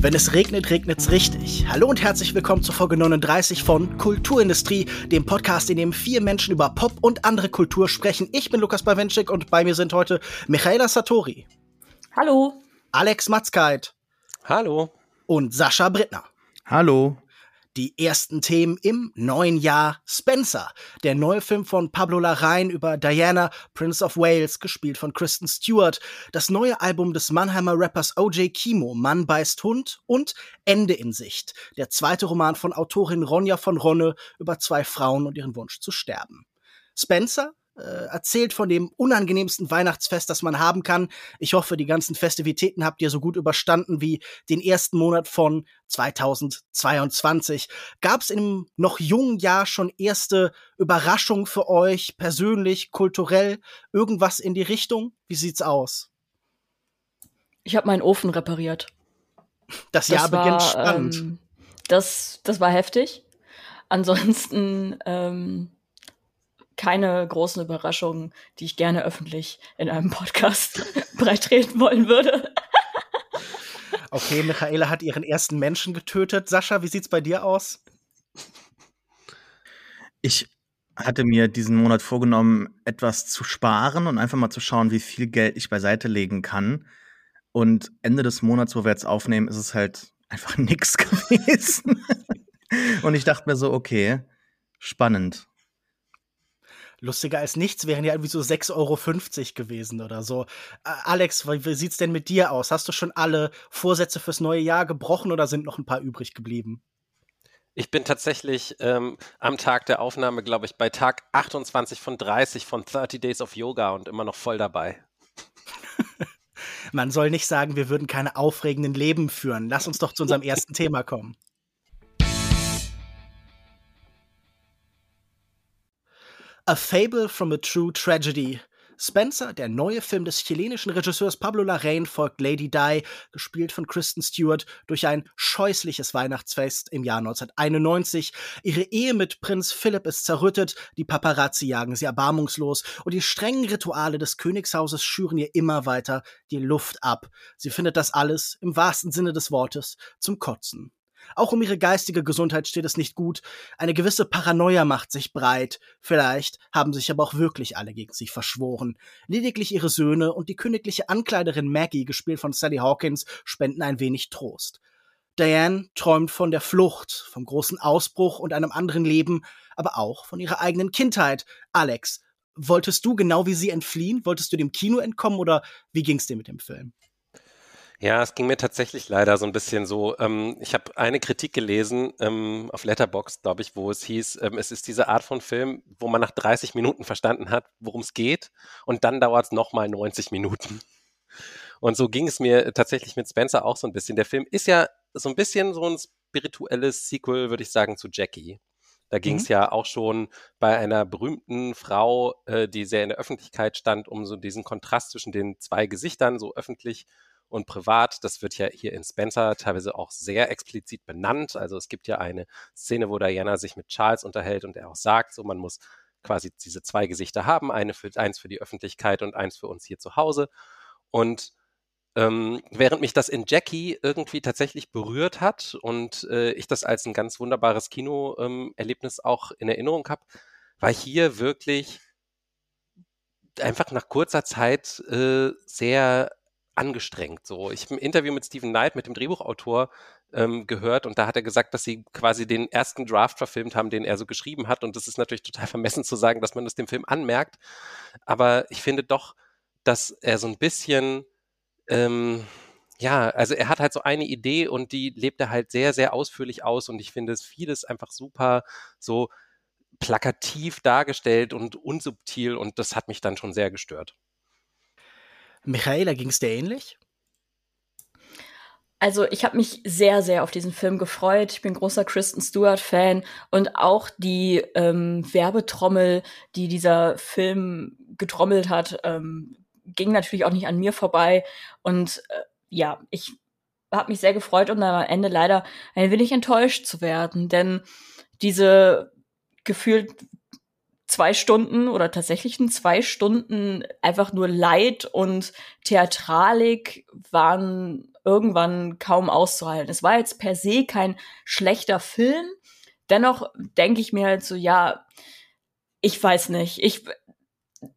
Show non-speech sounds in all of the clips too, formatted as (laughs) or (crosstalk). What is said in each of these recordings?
Wenn es regnet, regnet's richtig. Hallo und herzlich willkommen zur Folge 39 von Kulturindustrie, dem Podcast, in dem vier Menschen über Pop und andere Kultur sprechen. Ich bin Lukas Bawenschik und bei mir sind heute Michaela Satori. Hallo. Alex Matzkeit. Hallo. Und Sascha Brittner. Hallo. Die ersten Themen im neuen Jahr. Spencer, der neue Film von Pablo Larraín über Diana, Prince of Wales, gespielt von Kristen Stewart. Das neue Album des Mannheimer Rappers OJ Kimo, Mann beißt Hund und Ende in Sicht. Der zweite Roman von Autorin Ronja von Ronne über zwei Frauen und ihren Wunsch zu sterben. Spencer, erzählt von dem unangenehmsten Weihnachtsfest, das man haben kann. Ich hoffe, die ganzen Festivitäten habt ihr so gut überstanden wie den ersten Monat von 2022. Gab es im noch jungen Jahr schon erste Überraschungen für euch, persönlich, kulturell, irgendwas in die Richtung? Wie sieht's aus? Ich habe meinen Ofen repariert. Das, das Jahr war, beginnt spannend. Ähm, das, das war heftig. Ansonsten ähm, keine großen Überraschungen, die ich gerne öffentlich in einem Podcast (laughs) breitreten wollen würde. (laughs) okay, Michaela hat ihren ersten Menschen getötet. Sascha, wie sieht's bei dir aus? Ich hatte mir diesen Monat vorgenommen, etwas zu sparen und einfach mal zu schauen, wie viel Geld ich beiseite legen kann. Und Ende des Monats, wo wir jetzt aufnehmen, ist es halt einfach (laughs) nichts gewesen. und ich dachte mir so, okay, spannend. Lustiger als nichts wären ja irgendwie so 6,50 Euro gewesen oder so. Äh, Alex, wie, wie sieht's denn mit dir aus? Hast du schon alle Vorsätze fürs neue Jahr gebrochen oder sind noch ein paar übrig geblieben? Ich bin tatsächlich ähm, am Tag der Aufnahme, glaube ich, bei Tag 28 von 30 von 30 Days of Yoga und immer noch voll dabei. (laughs) Man soll nicht sagen, wir würden keine aufregenden Leben führen. Lass uns doch zu unserem (laughs) ersten Thema kommen. A Fable from a True Tragedy. Spencer, der neue Film des chilenischen Regisseurs Pablo Larraín, folgt Lady Di, gespielt von Kristen Stewart, durch ein scheußliches Weihnachtsfest im Jahr 1991. Ihre Ehe mit Prinz Philipp ist zerrüttet, die Paparazzi jagen sie erbarmungslos und die strengen Rituale des Königshauses schüren ihr immer weiter die Luft ab. Sie findet das alles, im wahrsten Sinne des Wortes, zum Kotzen. Auch um ihre geistige Gesundheit steht es nicht gut. Eine gewisse Paranoia macht sich breit. Vielleicht haben sich aber auch wirklich alle gegen sie verschworen. Lediglich ihre Söhne und die königliche Ankleiderin Maggie, gespielt von Sally Hawkins, spenden ein wenig Trost. Diane träumt von der Flucht, vom großen Ausbruch und einem anderen Leben, aber auch von ihrer eigenen Kindheit. Alex, wolltest du genau wie sie entfliehen? Wolltest du dem Kino entkommen oder wie ging's dir mit dem Film? Ja, es ging mir tatsächlich leider so ein bisschen so. Ähm, ich habe eine Kritik gelesen ähm, auf Letterbox, glaube ich, wo es hieß, ähm, es ist diese Art von Film, wo man nach 30 Minuten verstanden hat, worum es geht, und dann dauert es nochmal 90 Minuten. Und so ging es mir tatsächlich mit Spencer auch so ein bisschen. Der Film ist ja so ein bisschen so ein spirituelles Sequel, würde ich sagen, zu Jackie. Da ging es mhm. ja auch schon bei einer berühmten Frau, äh, die sehr in der Öffentlichkeit stand, um so diesen Kontrast zwischen den zwei Gesichtern so öffentlich und privat. Das wird ja hier in Spencer teilweise auch sehr explizit benannt. Also es gibt ja eine Szene, wo Diana sich mit Charles unterhält und er auch sagt, so man muss quasi diese zwei Gesichter haben, eine für, eins für die Öffentlichkeit und eins für uns hier zu Hause. Und ähm, während mich das in Jackie irgendwie tatsächlich berührt hat und äh, ich das als ein ganz wunderbares Kinoerlebnis ähm, auch in Erinnerung habe, war hier wirklich einfach nach kurzer Zeit äh, sehr angestrengt. So, ich habe ein Interview mit Stephen Knight, mit dem Drehbuchautor, ähm, gehört und da hat er gesagt, dass sie quasi den ersten Draft verfilmt haben, den er so geschrieben hat. Und das ist natürlich total (laughs) vermessen zu sagen, dass man das dem Film anmerkt. Aber ich finde doch, dass er so ein bisschen ähm, ja, also er hat halt so eine Idee und die lebt er halt sehr, sehr ausführlich aus und ich finde es vieles einfach super so plakativ dargestellt und unsubtil und das hat mich dann schon sehr gestört. Michaela, ging es dir ähnlich? Also ich habe mich sehr, sehr auf diesen Film gefreut. Ich bin großer Kristen Stewart-Fan und auch die ähm, Werbetrommel, die dieser Film getrommelt hat, ähm, ging natürlich auch nicht an mir vorbei. Und äh, ja, ich habe mich sehr gefreut und am Ende leider ein wenig enttäuscht zu werden, denn diese gefühlt zwei Stunden oder tatsächlich zwei Stunden einfach nur Leid und Theatralik waren irgendwann kaum auszuhalten. Es war jetzt per se kein schlechter Film. Dennoch denke ich mir halt so, ja, ich weiß nicht. Ich,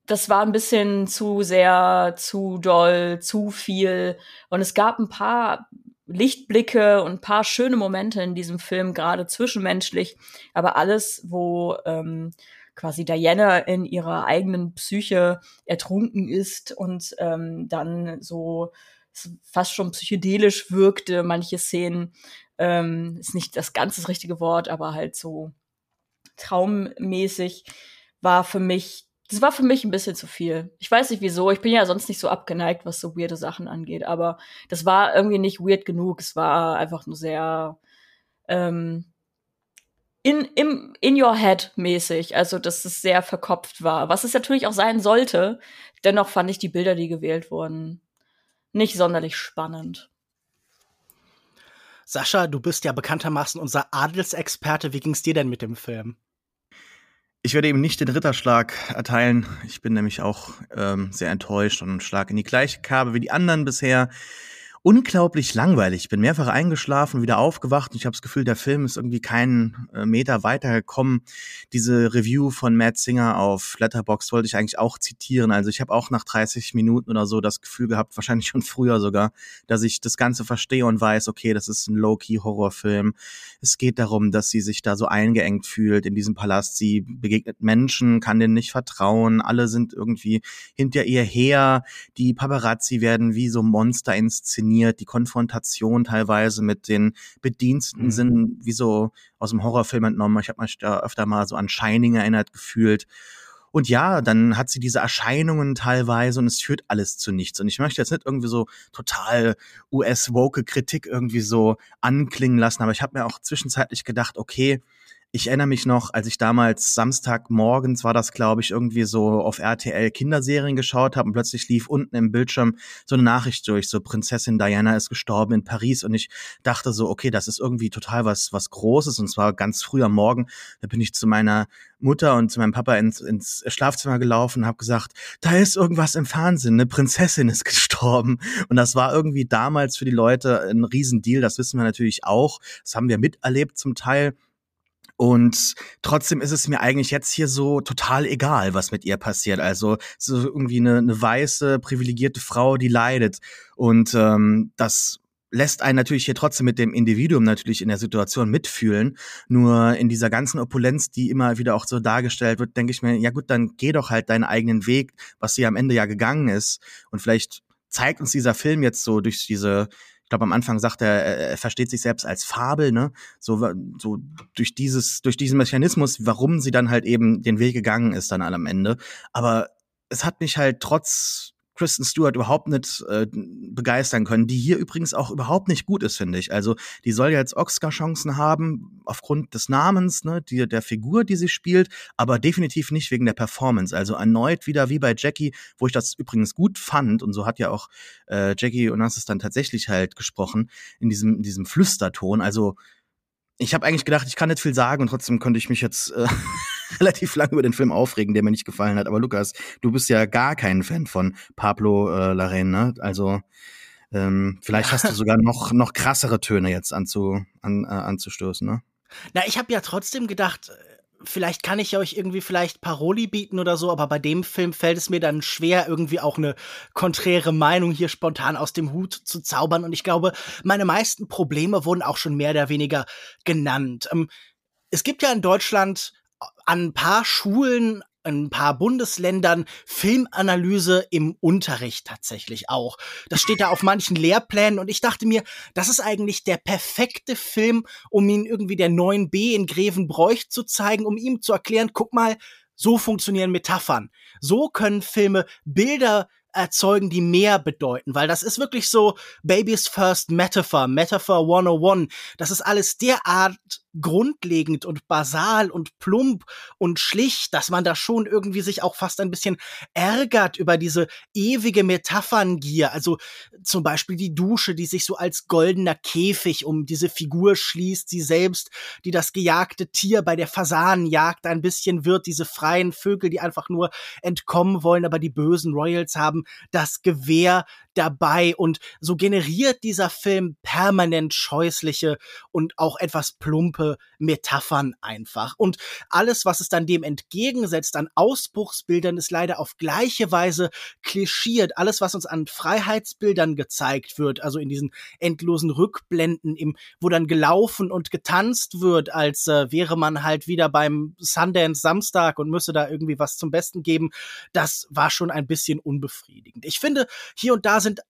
das war ein bisschen zu sehr, zu doll, zu viel. Und es gab ein paar Lichtblicke und ein paar schöne Momente in diesem Film, gerade zwischenmenschlich. Aber alles, wo ähm, quasi Diana in ihrer eigenen Psyche ertrunken ist und ähm, dann so fast schon psychedelisch wirkte, manche Szenen, ähm, ist nicht das ganz das richtige Wort, aber halt so traummäßig, war für mich das war für mich ein bisschen zu viel. Ich weiß nicht wieso. Ich bin ja sonst nicht so abgeneigt, was so weirde Sachen angeht. Aber das war irgendwie nicht weird genug. Es war einfach nur sehr ähm, in, im, in your head mäßig. Also, dass es sehr verkopft war. Was es natürlich auch sein sollte. Dennoch fand ich die Bilder, die gewählt wurden, nicht sonderlich spannend. Sascha, du bist ja bekanntermaßen unser Adelsexperte. Wie ging's dir denn mit dem Film? Ich werde eben nicht den Ritterschlag erteilen. Ich bin nämlich auch ähm, sehr enttäuscht und schlag in die gleiche Kerbe wie die anderen bisher unglaublich langweilig. Ich bin mehrfach eingeschlafen, wieder aufgewacht und ich habe das Gefühl, der Film ist irgendwie keinen äh, Meter weitergekommen. Diese Review von Matt Singer auf Letterbox wollte ich eigentlich auch zitieren. Also ich habe auch nach 30 Minuten oder so das Gefühl gehabt, wahrscheinlich schon früher sogar, dass ich das Ganze verstehe und weiß, okay, das ist ein Low-Key-Horrorfilm. Es geht darum, dass sie sich da so eingeengt fühlt in diesem Palast. Sie begegnet Menschen, kann denen nicht vertrauen. Alle sind irgendwie hinter ihr her. Die Paparazzi werden wie so Monster inszeniert inszeniert, die Konfrontation teilweise mit den Bediensteten mhm. sind wie so aus dem Horrorfilm entnommen. Ich habe mich da öfter mal so an Shining erinnert gefühlt. Und ja, dann hat sie diese Erscheinungen teilweise und es führt alles zu nichts. Und ich möchte jetzt nicht irgendwie so total US-woke-Kritik irgendwie so anklingen lassen, aber ich habe mir auch zwischenzeitlich gedacht, okay, ich erinnere mich noch, als ich damals Samstagmorgens war das, glaube ich, irgendwie so auf RTL Kinderserien geschaut habe und plötzlich lief unten im Bildschirm so eine Nachricht durch, so Prinzessin Diana ist gestorben in Paris und ich dachte so, okay, das ist irgendwie total was was Großes und zwar ganz früh am Morgen. Da bin ich zu meiner Mutter und zu meinem Papa ins, ins Schlafzimmer gelaufen und habe gesagt, da ist irgendwas im Fernsehen, eine Prinzessin ist gestorben und das war irgendwie damals für die Leute ein Riesendeal. Das wissen wir natürlich auch. Das haben wir miterlebt zum Teil. Und trotzdem ist es mir eigentlich jetzt hier so total egal, was mit ihr passiert. Also so irgendwie eine, eine weiße, privilegierte Frau, die leidet. Und ähm, das lässt einen natürlich hier trotzdem mit dem Individuum natürlich in der Situation mitfühlen. Nur in dieser ganzen Opulenz, die immer wieder auch so dargestellt wird, denke ich mir, ja gut, dann geh doch halt deinen eigenen Weg, was sie am Ende ja gegangen ist. Und vielleicht zeigt uns dieser Film jetzt so durch diese glaube, am Anfang sagt er, er versteht sich selbst als Fabel, ne? So, so durch dieses, durch diesen Mechanismus, warum sie dann halt eben den Weg gegangen ist dann am Ende. Aber es hat mich halt trotz Kristen Stewart überhaupt nicht äh, begeistern können, die hier übrigens auch überhaupt nicht gut ist, finde ich. Also die soll ja jetzt Oscar-Chancen haben aufgrund des Namens, ne, die, der Figur, die sie spielt, aber definitiv nicht wegen der Performance. Also erneut wieder wie bei Jackie, wo ich das übrigens gut fand und so hat ja auch äh, Jackie und das dann tatsächlich halt gesprochen in diesem, in diesem Flüsterton. Also ich habe eigentlich gedacht, ich kann nicht viel sagen und trotzdem könnte ich mich jetzt äh, (laughs) (laughs) relativ lange über den Film aufregen, der mir nicht gefallen hat. Aber Lukas, du bist ja gar kein Fan von Pablo äh, Larraín, ne? Also ähm, vielleicht hast du (laughs) sogar noch noch krassere Töne jetzt anzu, an, äh, anzustoßen, ne? Na, ich habe ja trotzdem gedacht, vielleicht kann ich euch irgendwie vielleicht Paroli bieten oder so, aber bei dem Film fällt es mir dann schwer, irgendwie auch eine konträre Meinung hier spontan aus dem Hut zu zaubern. Und ich glaube, meine meisten Probleme wurden auch schon mehr oder weniger genannt. Ähm, es gibt ja in Deutschland an ein paar Schulen ein paar Bundesländern Filmanalyse im Unterricht tatsächlich auch. Das steht da auf manchen Lehrplänen und ich dachte mir, das ist eigentlich der perfekte Film, um ihn irgendwie der 9b in Grevenbroich zu zeigen, um ihm zu erklären, guck mal, so funktionieren Metaphern. So können Filme Bilder erzeugen, die mehr bedeuten, weil das ist wirklich so Baby's First Metaphor, Metaphor 101. Das ist alles derart grundlegend und basal und plump und schlicht, dass man da schon irgendwie sich auch fast ein bisschen ärgert über diese ewige Metapherngier. Also zum Beispiel die Dusche, die sich so als goldener Käfig um diese Figur schließt, sie selbst, die das gejagte Tier bei der Fasanenjagd ein bisschen wird, diese freien Vögel, die einfach nur entkommen wollen, aber die bösen Royals haben das Gewehr, dabei und so generiert dieser Film permanent scheußliche und auch etwas plumpe Metaphern einfach. Und alles, was es dann dem entgegensetzt an Ausbruchsbildern, ist leider auf gleiche Weise klischiert. Alles, was uns an Freiheitsbildern gezeigt wird, also in diesen endlosen Rückblenden, im, wo dann gelaufen und getanzt wird, als äh, wäre man halt wieder beim Sundance Samstag und müsse da irgendwie was zum Besten geben, das war schon ein bisschen unbefriedigend. Ich finde, hier und da sind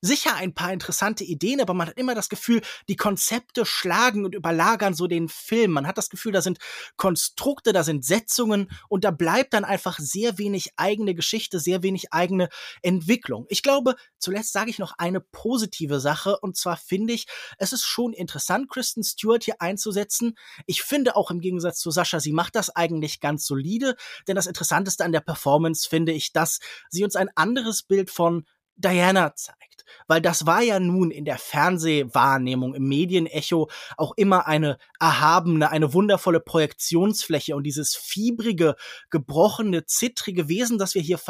sicher ein paar interessante Ideen, aber man hat immer das Gefühl, die Konzepte schlagen und überlagern so den Film. Man hat das Gefühl, da sind Konstrukte, da sind Setzungen und da bleibt dann einfach sehr wenig eigene Geschichte, sehr wenig eigene Entwicklung. Ich glaube, zuletzt sage ich noch eine positive Sache und zwar finde ich, es ist schon interessant, Kristen Stewart hier einzusetzen. Ich finde auch im Gegensatz zu Sascha, sie macht das eigentlich ganz solide, denn das Interessanteste an der Performance finde ich, dass sie uns ein anderes Bild von Diana zeigt. Weil das war ja nun in der Fernsehwahrnehmung, im Medienecho auch immer eine erhabene, eine wundervolle Projektionsfläche und dieses fiebrige, gebrochene, zittrige Wesen, das wir hier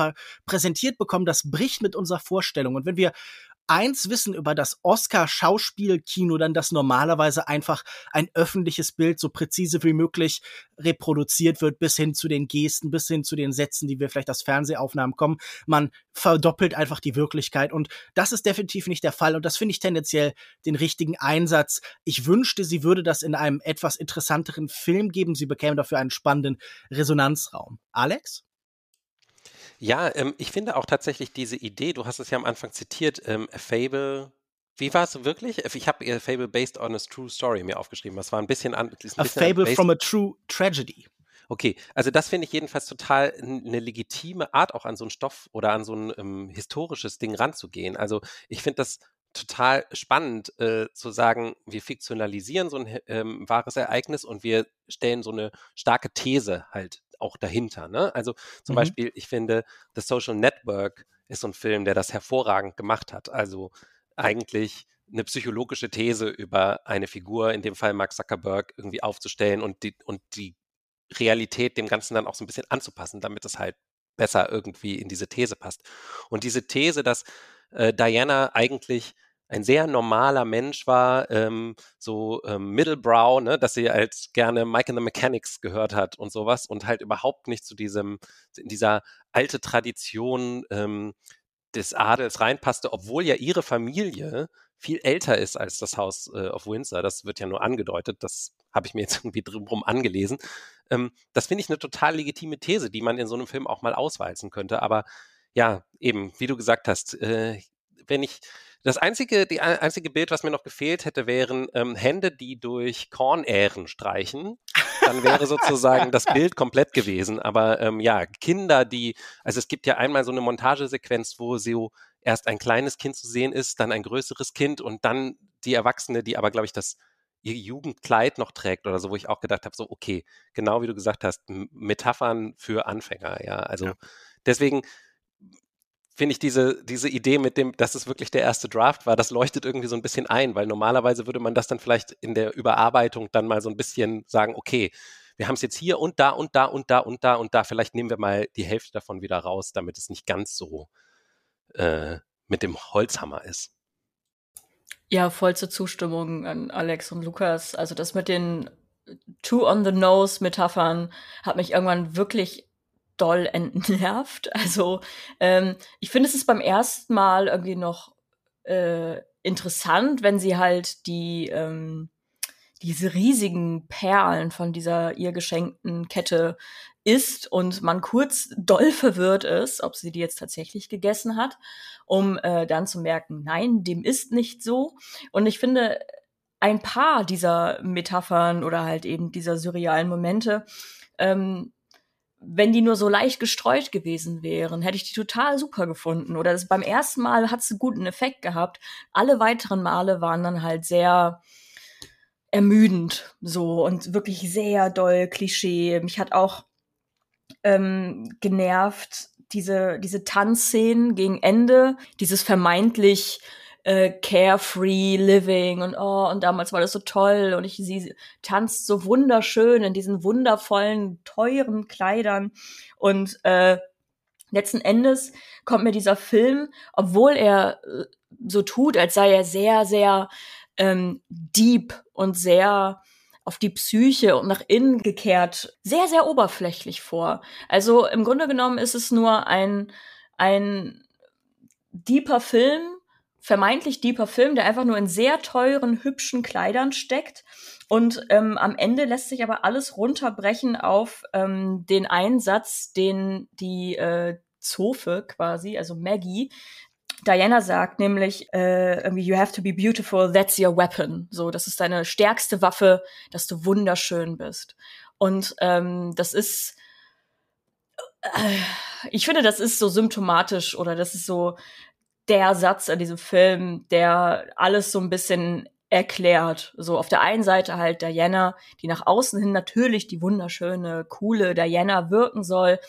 präsentiert bekommen, das bricht mit unserer Vorstellung. Und wenn wir eins wissen über das Oscar-Schauspielkino, dann dass normalerweise einfach ein öffentliches Bild so präzise wie möglich reproduziert wird, bis hin zu den Gesten, bis hin zu den Sätzen, die wir vielleicht aus Fernsehaufnahmen kommen. Man verdoppelt einfach die Wirklichkeit und das ist definitiv nicht der Fall und das finde ich tendenziell den richtigen Einsatz. Ich wünschte, sie würde das in einem etwas interessanteren Film geben. Sie bekäme dafür einen spannenden Resonanzraum. Alex? Ja, ähm, ich finde auch tatsächlich diese Idee, du hast es ja am Anfang zitiert, ähm, Fable, wie war es wirklich? Ich habe ihr Fable based on a true story mir aufgeschrieben. Das war ein bisschen an. A Fable from a true tragedy. Okay, also das finde ich jedenfalls total eine legitime Art, auch an so einen Stoff oder an so ein ähm, historisches Ding ranzugehen. Also ich finde das total spannend äh, zu sagen, wir fiktionalisieren so ein ähm, wahres Ereignis und wir stellen so eine starke These halt auch dahinter. Ne? Also zum mhm. Beispiel, ich finde, The Social Network ist so ein Film, der das hervorragend gemacht hat. Also eigentlich eine psychologische These über eine Figur, in dem Fall Mark Zuckerberg, irgendwie aufzustellen und die, und die Realität dem Ganzen dann auch so ein bisschen anzupassen, damit es halt besser irgendwie in diese These passt. Und diese These, dass äh, Diana eigentlich ein sehr normaler Mensch war, ähm, so ähm, Middlebrow, ne, dass sie halt gerne Mike and the Mechanics gehört hat und sowas und halt überhaupt nicht zu diesem, in dieser alte Tradition ähm, des Adels reinpasste, obwohl ja ihre Familie viel älter ist als das Haus äh, of Windsor. Das wird ja nur angedeutet, das habe ich mir jetzt (laughs) irgendwie drum angelesen. Ähm, das finde ich eine total legitime These, die man in so einem Film auch mal auswalzen könnte. Aber ja, eben, wie du gesagt hast, äh, wenn ich das einzige, die einzige Bild, was mir noch gefehlt hätte, wären ähm, Hände, die durch Kornähren streichen. Dann wäre sozusagen das Bild komplett gewesen. Aber ähm, ja, Kinder, die, also es gibt ja einmal so eine Montagesequenz, wo so erst ein kleines Kind zu sehen ist, dann ein größeres Kind und dann die Erwachsene, die aber, glaube ich, das ihr Jugendkleid noch trägt oder so, wo ich auch gedacht habe, so, okay, genau wie du gesagt hast, Metaphern für Anfänger, ja. Also ja. deswegen finde ich diese, diese Idee mit dem, dass es wirklich der erste Draft war, das leuchtet irgendwie so ein bisschen ein, weil normalerweise würde man das dann vielleicht in der Überarbeitung dann mal so ein bisschen sagen, okay, wir haben es jetzt hier und da und da und da und da und da, vielleicht nehmen wir mal die Hälfte davon wieder raus, damit es nicht ganz so äh, mit dem Holzhammer ist. Ja, vollste Zustimmung an Alex und Lukas. Also das mit den Two on the Nose Metaphern hat mich irgendwann wirklich doll entnervt. (laughs) Also ähm, ich finde, es ist beim ersten Mal irgendwie noch äh, interessant, wenn sie halt die ähm, diese riesigen Perlen von dieser ihr geschenkten Kette isst und man kurz doll verwirrt ist, ob sie die jetzt tatsächlich gegessen hat, um äh, dann zu merken, nein, dem ist nicht so. Und ich finde, ein paar dieser Metaphern oder halt eben dieser surrealen Momente ähm, wenn die nur so leicht gestreut gewesen wären, hätte ich die total super gefunden. Oder das, beim ersten Mal hat es einen guten Effekt gehabt. Alle weiteren Male waren dann halt sehr ermüdend so und wirklich sehr doll Klischee. Mich hat auch ähm, genervt diese, diese Tanzszenen gegen Ende, dieses vermeintlich äh, carefree living und oh, und damals war das so toll und ich sie tanzt so wunderschön in diesen wundervollen, teuren Kleidern und äh, letzten Endes kommt mir dieser Film, obwohl er äh, so tut, als sei er sehr, sehr ähm, deep und sehr auf die Psyche und nach innen gekehrt, sehr, sehr oberflächlich vor. Also im Grunde genommen ist es nur ein, ein deeper Film, vermeintlich deeper Film, der einfach nur in sehr teuren, hübschen Kleidern steckt. Und ähm, am Ende lässt sich aber alles runterbrechen auf ähm, den Einsatz, den die äh, Zofe quasi, also Maggie, Diana sagt nämlich äh, you have to be beautiful, that's your weapon. So, das ist deine stärkste Waffe, dass du wunderschön bist. Und ähm, das ist, äh, ich finde, das ist so symptomatisch oder das ist so der Satz in diesem Film, der alles so ein bisschen erklärt. So auf der einen Seite halt Diana, die nach außen hin natürlich die wunderschöne, coole Diana wirken soll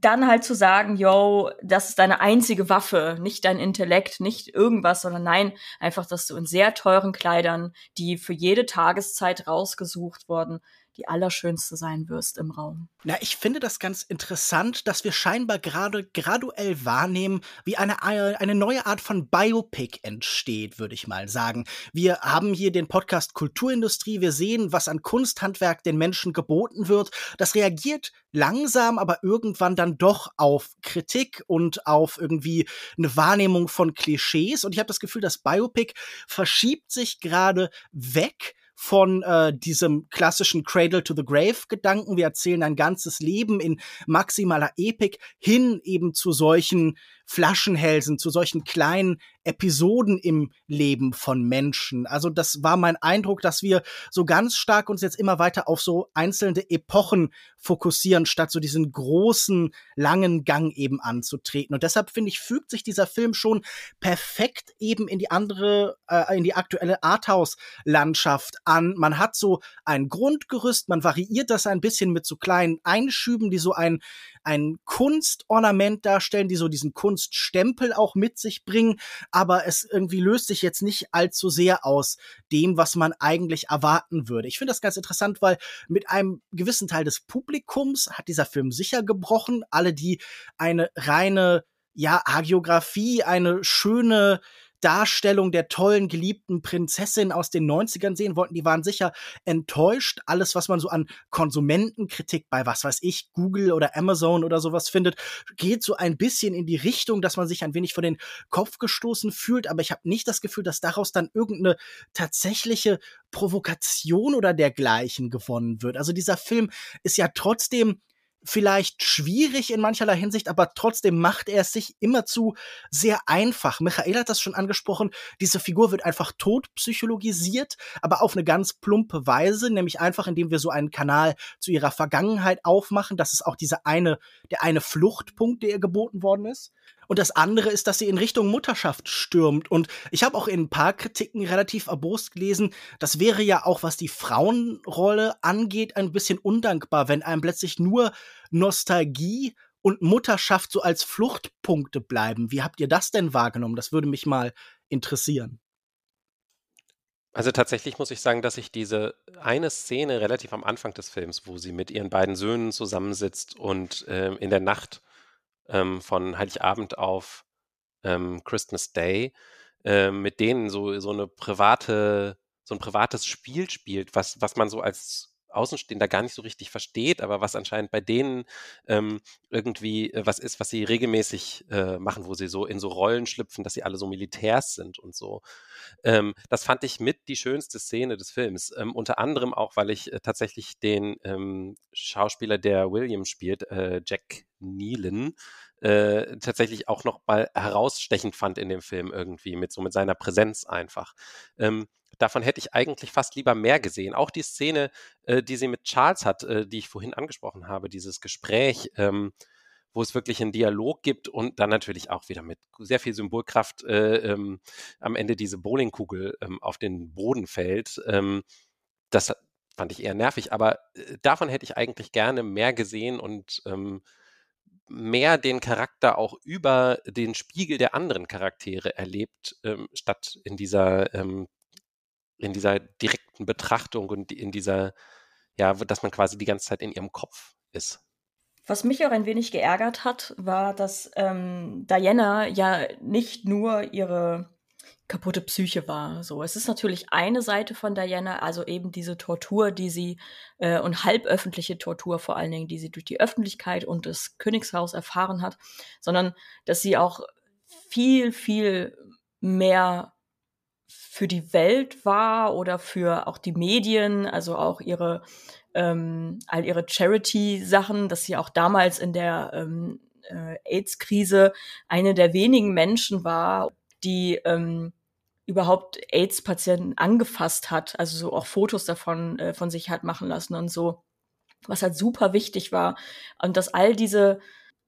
dann halt zu sagen, yo, das ist deine einzige Waffe, nicht dein Intellekt, nicht irgendwas, sondern nein, einfach, dass du in sehr teuren Kleidern, die für jede Tageszeit rausgesucht wurden, die allerschönste sein wirst im Raum. Na, ich finde das ganz interessant, dass wir scheinbar gerade graduell wahrnehmen, wie eine, eine neue Art von Biopic entsteht, würde ich mal sagen. Wir haben hier den Podcast Kulturindustrie, wir sehen, was an Kunsthandwerk den Menschen geboten wird. Das reagiert langsam, aber irgendwann dann doch auf Kritik und auf irgendwie eine Wahrnehmung von Klischees. Und ich habe das Gefühl, das Biopic verschiebt sich gerade weg von äh, diesem klassischen Cradle to the Grave Gedanken. Wir erzählen ein ganzes Leben in maximaler Epik hin eben zu solchen Flaschenhälsen, zu solchen kleinen Episoden im Leben von Menschen. Also das war mein Eindruck, dass wir so ganz stark uns jetzt immer weiter auf so einzelne Epochen fokussieren, statt so diesen großen, langen Gang eben anzutreten. Und deshalb finde ich, fügt sich dieser Film schon perfekt eben in die andere, äh, in die aktuelle Arthouse-Landschaft an. Man hat so ein Grundgerüst, man variiert das ein bisschen mit so kleinen Einschüben, die so ein ein Kunstornament darstellen, die so diesen Kunststempel auch mit sich bringen, aber es irgendwie löst sich jetzt nicht allzu sehr aus dem, was man eigentlich erwarten würde. Ich finde das ganz interessant, weil mit einem gewissen Teil des Publikums hat dieser Film sicher gebrochen. Alle, die eine reine ja, Hagiografie, eine schöne Darstellung der tollen, geliebten Prinzessin aus den 90ern sehen wollten, die waren sicher enttäuscht. Alles, was man so an Konsumentenkritik bei was weiß ich, Google oder Amazon oder sowas findet, geht so ein bisschen in die Richtung, dass man sich ein wenig vor den Kopf gestoßen fühlt. Aber ich habe nicht das Gefühl, dass daraus dann irgendeine tatsächliche Provokation oder dergleichen gewonnen wird. Also dieser Film ist ja trotzdem vielleicht schwierig in mancherlei Hinsicht, aber trotzdem macht er es sich immerzu sehr einfach. Michael hat das schon angesprochen, diese Figur wird einfach tot psychologisiert, aber auf eine ganz plumpe Weise, nämlich einfach indem wir so einen Kanal zu ihrer Vergangenheit aufmachen, das ist auch diese eine, der eine Fluchtpunkt, der ihr geboten worden ist. Und das andere ist, dass sie in Richtung Mutterschaft stürmt. Und ich habe auch in ein paar Kritiken relativ erbost gelesen, das wäre ja auch, was die Frauenrolle angeht, ein bisschen undankbar, wenn einem plötzlich nur Nostalgie und Mutterschaft so als Fluchtpunkte bleiben. Wie habt ihr das denn wahrgenommen? Das würde mich mal interessieren. Also tatsächlich muss ich sagen, dass ich diese eine Szene relativ am Anfang des Films, wo sie mit ihren beiden Söhnen zusammensitzt und äh, in der Nacht ähm, von Heiligabend auf ähm, Christmas Day, äh, mit denen so, so eine private, so ein privates Spiel spielt, was, was man so als Außenstehender gar nicht so richtig versteht, aber was anscheinend bei denen ähm, irgendwie äh, was ist, was sie regelmäßig äh, machen, wo sie so in so Rollen schlüpfen, dass sie alle so Militärs sind und so. Ähm, das fand ich mit die schönste Szene des Films. Ähm, unter anderem auch, weil ich äh, tatsächlich den ähm, Schauspieler, der William spielt, äh, Jack Nealon, äh, tatsächlich auch noch mal herausstechend fand in dem Film irgendwie, mit so mit seiner Präsenz einfach. Ähm, davon hätte ich eigentlich fast lieber mehr gesehen. Auch die Szene, äh, die sie mit Charles hat, äh, die ich vorhin angesprochen habe, dieses Gespräch, ähm, wo es wirklich einen Dialog gibt und dann natürlich auch wieder mit sehr viel Symbolkraft äh, ähm, am Ende diese Bowlingkugel ähm, auf den Boden fällt. Ähm, das fand ich eher nervig, aber äh, davon hätte ich eigentlich gerne mehr gesehen und ähm, mehr den Charakter auch über den Spiegel der anderen Charaktere erlebt, ähm, statt in dieser, ähm, in dieser direkten Betrachtung und in dieser, ja, dass man quasi die ganze Zeit in ihrem Kopf ist. Was mich auch ein wenig geärgert hat, war, dass ähm, Diana ja nicht nur ihre kaputte Psyche war. So, es ist natürlich eine Seite von Diana, also eben diese Tortur, die sie äh, und halböffentliche Tortur vor allen Dingen, die sie durch die Öffentlichkeit und das Königshaus erfahren hat, sondern dass sie auch viel viel mehr für die Welt war oder für auch die Medien, also auch ihre ähm, all ihre Charity-Sachen, dass sie auch damals in der ähm, äh, AIDS-Krise eine der wenigen Menschen war, die ähm, überhaupt AIDS-Patienten angefasst hat, also so auch Fotos davon äh, von sich hat machen lassen und so, was halt super wichtig war. Und dass all diese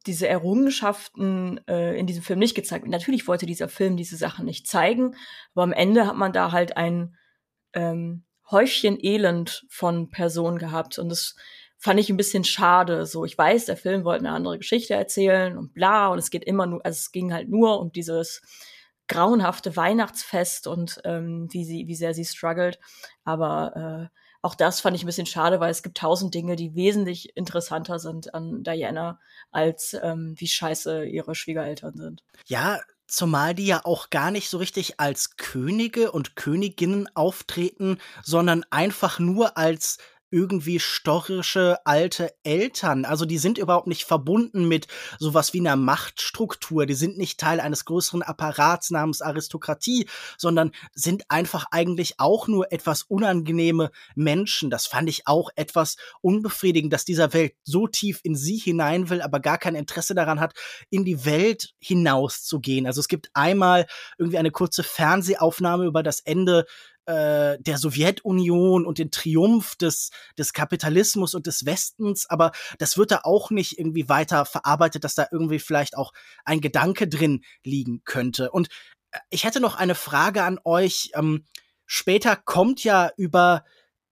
diese Errungenschaften äh, in diesem Film nicht gezeigt. Natürlich wollte dieser Film diese Sachen nicht zeigen, aber am Ende hat man da halt ein ähm, Häufchen Elend von Personen gehabt und das fand ich ein bisschen schade. So, ich weiß, der Film wollte eine andere Geschichte erzählen und bla und es geht immer nur, also es ging halt nur um dieses grauenhafte Weihnachtsfest und ähm, wie sie, wie sehr sie struggelt. Aber äh, auch das fand ich ein bisschen schade, weil es gibt tausend Dinge, die wesentlich interessanter sind an Diana, als ähm, wie scheiße ihre Schwiegereltern sind. Ja, zumal die ja auch gar nicht so richtig als Könige und Königinnen auftreten, sondern einfach nur als irgendwie störrische alte Eltern. Also die sind überhaupt nicht verbunden mit sowas wie einer Machtstruktur. Die sind nicht Teil eines größeren Apparats namens Aristokratie, sondern sind einfach eigentlich auch nur etwas unangenehme Menschen. Das fand ich auch etwas unbefriedigend, dass dieser Welt so tief in sie hinein will, aber gar kein Interesse daran hat, in die Welt hinauszugehen. Also es gibt einmal irgendwie eine kurze Fernsehaufnahme über das Ende äh, der Sowjetunion und den Triumph des, des Kapitalismus und des Westens, aber das wird da auch nicht irgendwie weiter verarbeitet, dass da irgendwie vielleicht auch ein Gedanke drin liegen könnte. Und äh, ich hätte noch eine Frage an euch. Ähm, später kommt ja über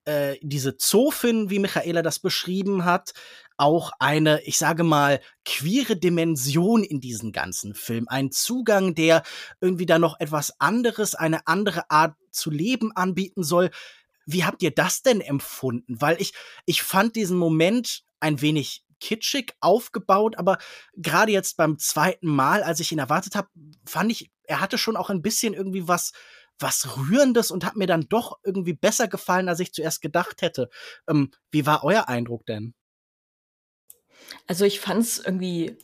äh, diese Zofin, wie Michaela das beschrieben hat, auch eine, ich sage mal, queere Dimension in diesen ganzen Film. Ein Zugang, der irgendwie da noch etwas anderes, eine andere Art zu leben anbieten soll. Wie habt ihr das denn empfunden? Weil ich, ich fand diesen Moment ein wenig kitschig aufgebaut, aber gerade jetzt beim zweiten Mal, als ich ihn erwartet habe, fand ich, er hatte schon auch ein bisschen irgendwie was, was Rührendes und hat mir dann doch irgendwie besser gefallen, als ich zuerst gedacht hätte. Ähm, wie war euer Eindruck denn? Also ich fand es irgendwie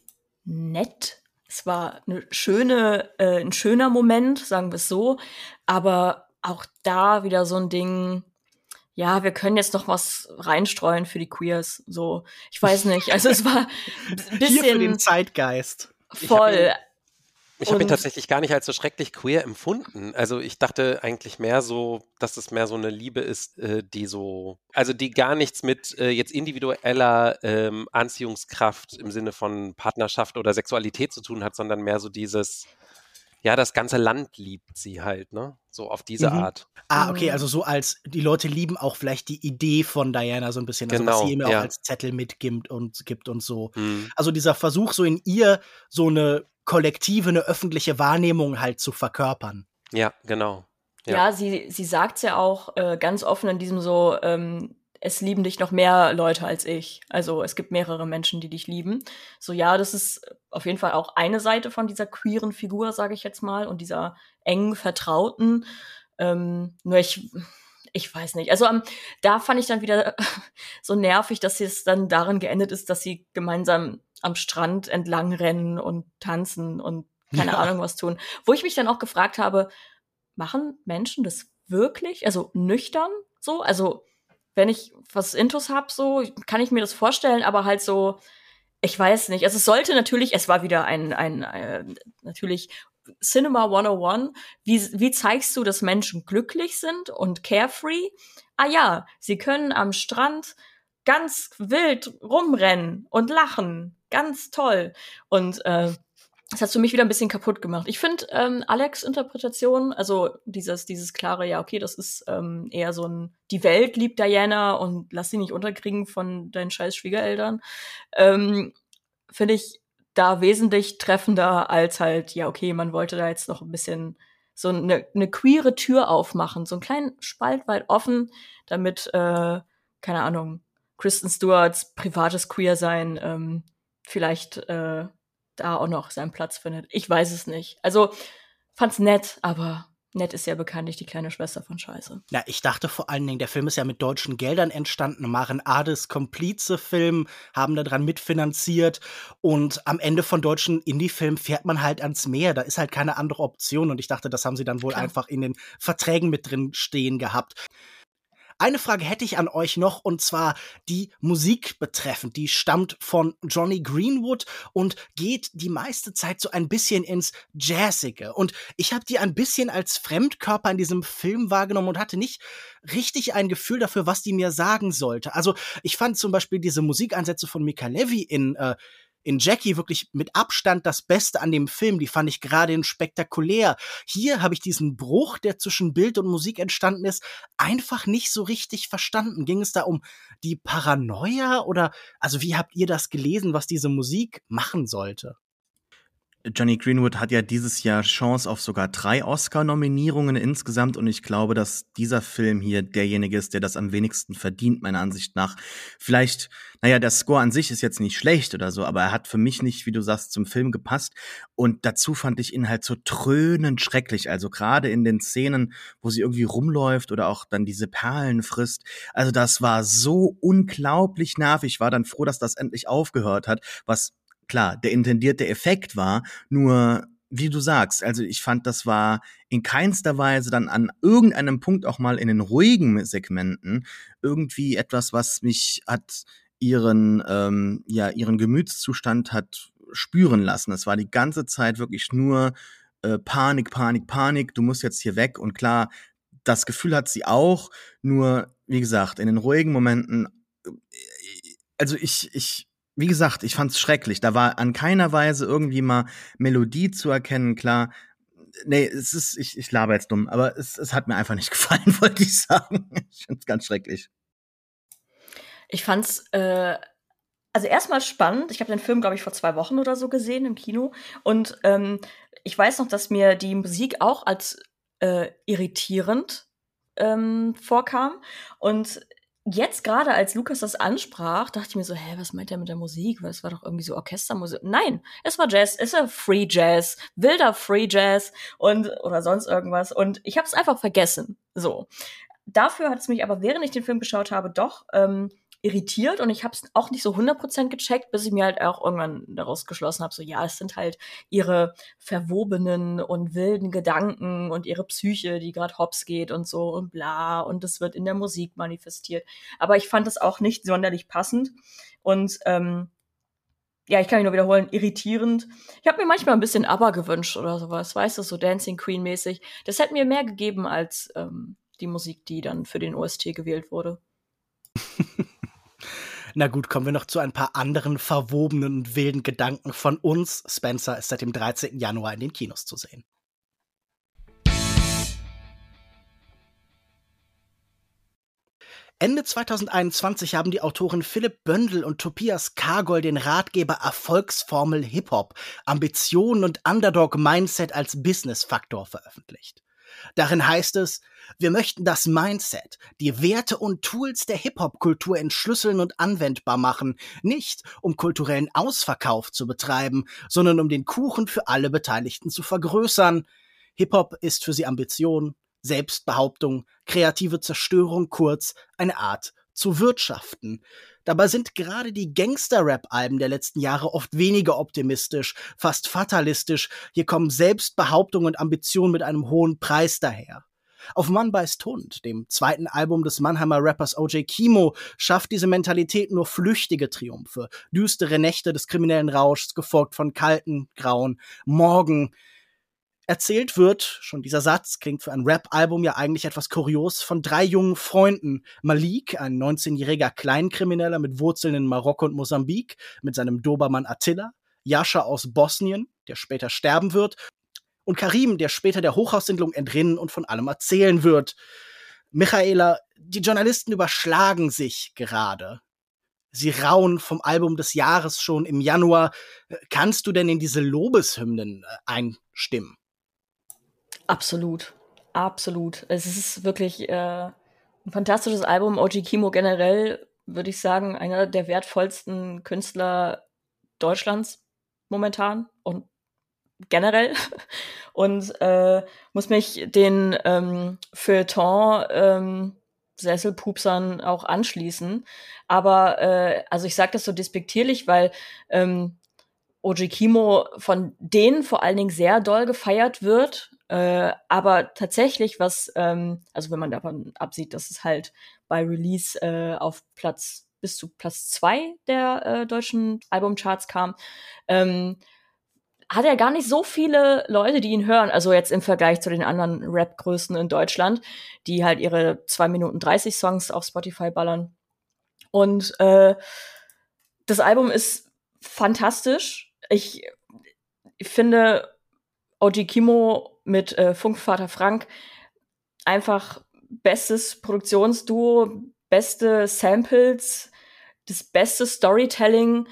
nett. Es war eine schöne, äh, ein schöner Moment, sagen wir es so. Aber auch da wieder so ein Ding, ja, wir können jetzt noch was reinstreuen für die Queers. So, ich weiß nicht. Also es war ein (laughs) bisschen. Hier für den Zeitgeist. Voll. Ich habe ihn tatsächlich gar nicht als so schrecklich queer empfunden. Also ich dachte eigentlich mehr so, dass es mehr so eine Liebe ist, äh, die so, also die gar nichts mit äh, jetzt individueller ähm, Anziehungskraft im Sinne von Partnerschaft oder Sexualität zu tun hat, sondern mehr so dieses, ja, das ganze Land liebt sie halt, ne? So auf diese mhm. Art. Ah, okay, also so als die Leute lieben auch vielleicht die Idee von Diana so ein bisschen, also genau, was sie ihm ja. auch als Zettel mitgibt und gibt und so. Mhm. Also dieser Versuch, so in ihr so eine kollektive, eine öffentliche Wahrnehmung halt zu verkörpern. Ja, genau. Ja, ja sie, sie sagt ja auch äh, ganz offen in diesem so, ähm, es lieben dich noch mehr Leute als ich. Also es gibt mehrere Menschen, die dich lieben. So ja, das ist auf jeden Fall auch eine Seite von dieser queeren Figur, sage ich jetzt mal, und dieser engen Vertrauten. Ähm, nur ich, ich weiß nicht. Also um, da fand ich dann wieder (laughs) so nervig, dass es dann darin geendet ist, dass sie gemeinsam am Strand entlang rennen und tanzen und keine ja. Ahnung was tun. Wo ich mich dann auch gefragt habe, machen Menschen das wirklich? Also nüchtern so? Also wenn ich was Intus hab, so kann ich mir das vorstellen, aber halt so, ich weiß nicht. Also es sollte natürlich, es war wieder ein, ein, ein äh, natürlich Cinema 101. Wie, wie zeigst du, dass Menschen glücklich sind und carefree? Ah ja, sie können am Strand ganz wild rumrennen und lachen ganz toll. Und äh, das hat für mich wieder ein bisschen kaputt gemacht. Ich finde ähm, Alex Interpretation, also dieses dieses klare, ja okay, das ist ähm, eher so ein die Welt liebt Diana und lass sie nicht unterkriegen von deinen scheiß Schwiegereltern, ähm, finde ich da wesentlich treffender als halt ja okay, man wollte da jetzt noch ein bisschen so eine, eine queere Tür aufmachen, so einen kleinen Spalt weit offen, damit äh, keine Ahnung Kristen Stewarts privates Queer sein ähm, vielleicht äh, da auch noch seinen Platz findet. Ich weiß es nicht. Also fand's nett, aber Nett ist ja bekanntlich die kleine Schwester von Scheiße. Ja, ich dachte vor allen Dingen, der Film ist ja mit deutschen Geldern entstanden. Maren Ades Komplize-Film haben daran mitfinanziert. Und am Ende von deutschen Indie-Filmen fährt man halt ans Meer. Da ist halt keine andere Option. Und ich dachte, das haben sie dann wohl Klar. einfach in den Verträgen mit drin stehen gehabt. Eine Frage hätte ich an euch noch, und zwar die Musik betreffend. Die stammt von Johnny Greenwood und geht die meiste Zeit so ein bisschen ins Jazzige. Und ich habe die ein bisschen als Fremdkörper in diesem Film wahrgenommen und hatte nicht richtig ein Gefühl dafür, was die mir sagen sollte. Also ich fand zum Beispiel diese Musikeinsätze von Mika Levy in äh, in Jackie wirklich mit Abstand das Beste an dem Film. Die fand ich gerade spektakulär. Hier habe ich diesen Bruch, der zwischen Bild und Musik entstanden ist, einfach nicht so richtig verstanden. Ging es da um die Paranoia oder, also wie habt ihr das gelesen, was diese Musik machen sollte? Johnny Greenwood hat ja dieses Jahr Chance auf sogar drei Oscar-Nominierungen insgesamt und ich glaube, dass dieser Film hier derjenige ist, der das am wenigsten verdient, meiner Ansicht nach. Vielleicht, naja, der Score an sich ist jetzt nicht schlecht oder so, aber er hat für mich nicht, wie du sagst, zum Film gepasst und dazu fand ich ihn halt so trönend schrecklich, also gerade in den Szenen, wo sie irgendwie rumläuft oder auch dann diese Perlen frisst. Also das war so unglaublich nervig. Ich war dann froh, dass das endlich aufgehört hat, was klar, der intendierte Effekt war, nur wie du sagst, also ich fand, das war in keinster Weise dann an irgendeinem Punkt auch mal in den ruhigen Segmenten irgendwie etwas, was mich hat ihren ähm, ja ihren Gemütszustand hat spüren lassen. Es war die ganze Zeit wirklich nur äh, Panik, Panik, Panik. Du musst jetzt hier weg und klar, das Gefühl hat sie auch. Nur wie gesagt, in den ruhigen Momenten, äh, also ich ich wie gesagt, ich fand's schrecklich. Da war an keiner Weise irgendwie mal Melodie zu erkennen, klar. Nee, es ist, ich, ich laber jetzt dumm, aber es, es hat mir einfach nicht (laughs) gefallen, (laughs) wollte ich sagen. Ich find's ganz schrecklich. Ich fand's, äh, also erstmal spannend. Ich habe den Film, glaube ich, vor zwei Wochen oder so gesehen im Kino. Und ähm, ich weiß noch, dass mir die Musik auch als äh, irritierend ähm, vorkam. Und jetzt gerade, als Lukas das ansprach, dachte ich mir so, hä, was meint er mit der Musik? Weil es war doch irgendwie so Orchestermusik. Nein, es war Jazz, es war Free Jazz, wilder Free Jazz und oder sonst irgendwas. Und ich habe es einfach vergessen. So. Dafür hat es mich aber, während ich den Film geschaut habe, doch ähm, irritiert und ich habe es auch nicht so 100% gecheckt, bis ich mir halt auch irgendwann daraus geschlossen habe, so ja, es sind halt ihre verwobenen und wilden Gedanken und ihre Psyche, die gerade hops geht und so und bla und das wird in der Musik manifestiert. Aber ich fand es auch nicht sonderlich passend und ähm, ja, ich kann mich nur wiederholen, irritierend. Ich habe mir manchmal ein bisschen Aber gewünscht oder sowas, weißt du, so Dancing Queen mäßig. Das hätte mir mehr gegeben als ähm, die Musik, die dann für den OST gewählt wurde. (laughs) Na gut, kommen wir noch zu ein paar anderen verwobenen und wilden Gedanken von uns. Spencer ist seit dem 13. Januar in den Kinos zu sehen. Ende 2021 haben die Autoren Philipp Bündel und Tobias Kargol den Ratgeber Erfolgsformel Hip-Hop, Ambitionen und Underdog-Mindset als Business-Faktor veröffentlicht. Darin heißt es, wir möchten das Mindset, die Werte und Tools der Hip-Hop-Kultur entschlüsseln und anwendbar machen, nicht um kulturellen Ausverkauf zu betreiben, sondern um den Kuchen für alle Beteiligten zu vergrößern. Hip-Hop ist für sie Ambition, Selbstbehauptung, kreative Zerstörung, kurz eine Art zu wirtschaften. Dabei sind gerade die Gangster-Rap-Alben der letzten Jahre oft weniger optimistisch, fast fatalistisch. Hier kommen Selbstbehauptung und Ambition mit einem hohen Preis daher. Auf Mann beißt Hund, dem zweiten Album des Mannheimer Rappers OJ Kimo, schafft diese Mentalität nur flüchtige Triumphe, düstere Nächte des kriminellen Rauschs, gefolgt von kalten, grauen Morgen, erzählt wird, schon dieser Satz klingt für ein Rap-Album ja eigentlich etwas kurios, von drei jungen Freunden. Malik, ein 19-jähriger Kleinkrimineller mit Wurzeln in Marokko und Mosambik, mit seinem Dobermann Attila, Jascha aus Bosnien, der später sterben wird, und Karim, der später der Hochhaussiedlung entrinnen und von allem erzählen wird. Michaela, die Journalisten überschlagen sich gerade. Sie rauen vom Album des Jahres schon im Januar. Kannst du denn in diese Lobeshymnen äh, einstimmen? Absolut. Absolut. Es ist wirklich äh, ein fantastisches Album. OG Kimo generell, würde ich sagen, einer der wertvollsten Künstler Deutschlands momentan und generell (laughs) und äh, muss mich den ähm, Feuilleton ähm, Sesselpupsern auch anschließen. Aber äh, also ich sage das so despektierlich, weil ähm, Oji Kimo von denen vor allen Dingen sehr doll gefeiert wird. Äh, aber tatsächlich, was, ähm, also wenn man davon absieht, dass es halt bei Release äh, auf Platz bis zu Platz zwei der äh, deutschen Albumcharts kam, ähm, hat er gar nicht so viele Leute, die ihn hören. Also jetzt im Vergleich zu den anderen Rap-Größen in Deutschland, die halt ihre zwei Minuten 30 Songs auf Spotify ballern. Und äh, das Album ist fantastisch. Ich, ich finde OG Kimo mit äh, Funkvater Frank einfach bestes Produktionsduo, beste Samples, das beste Storytelling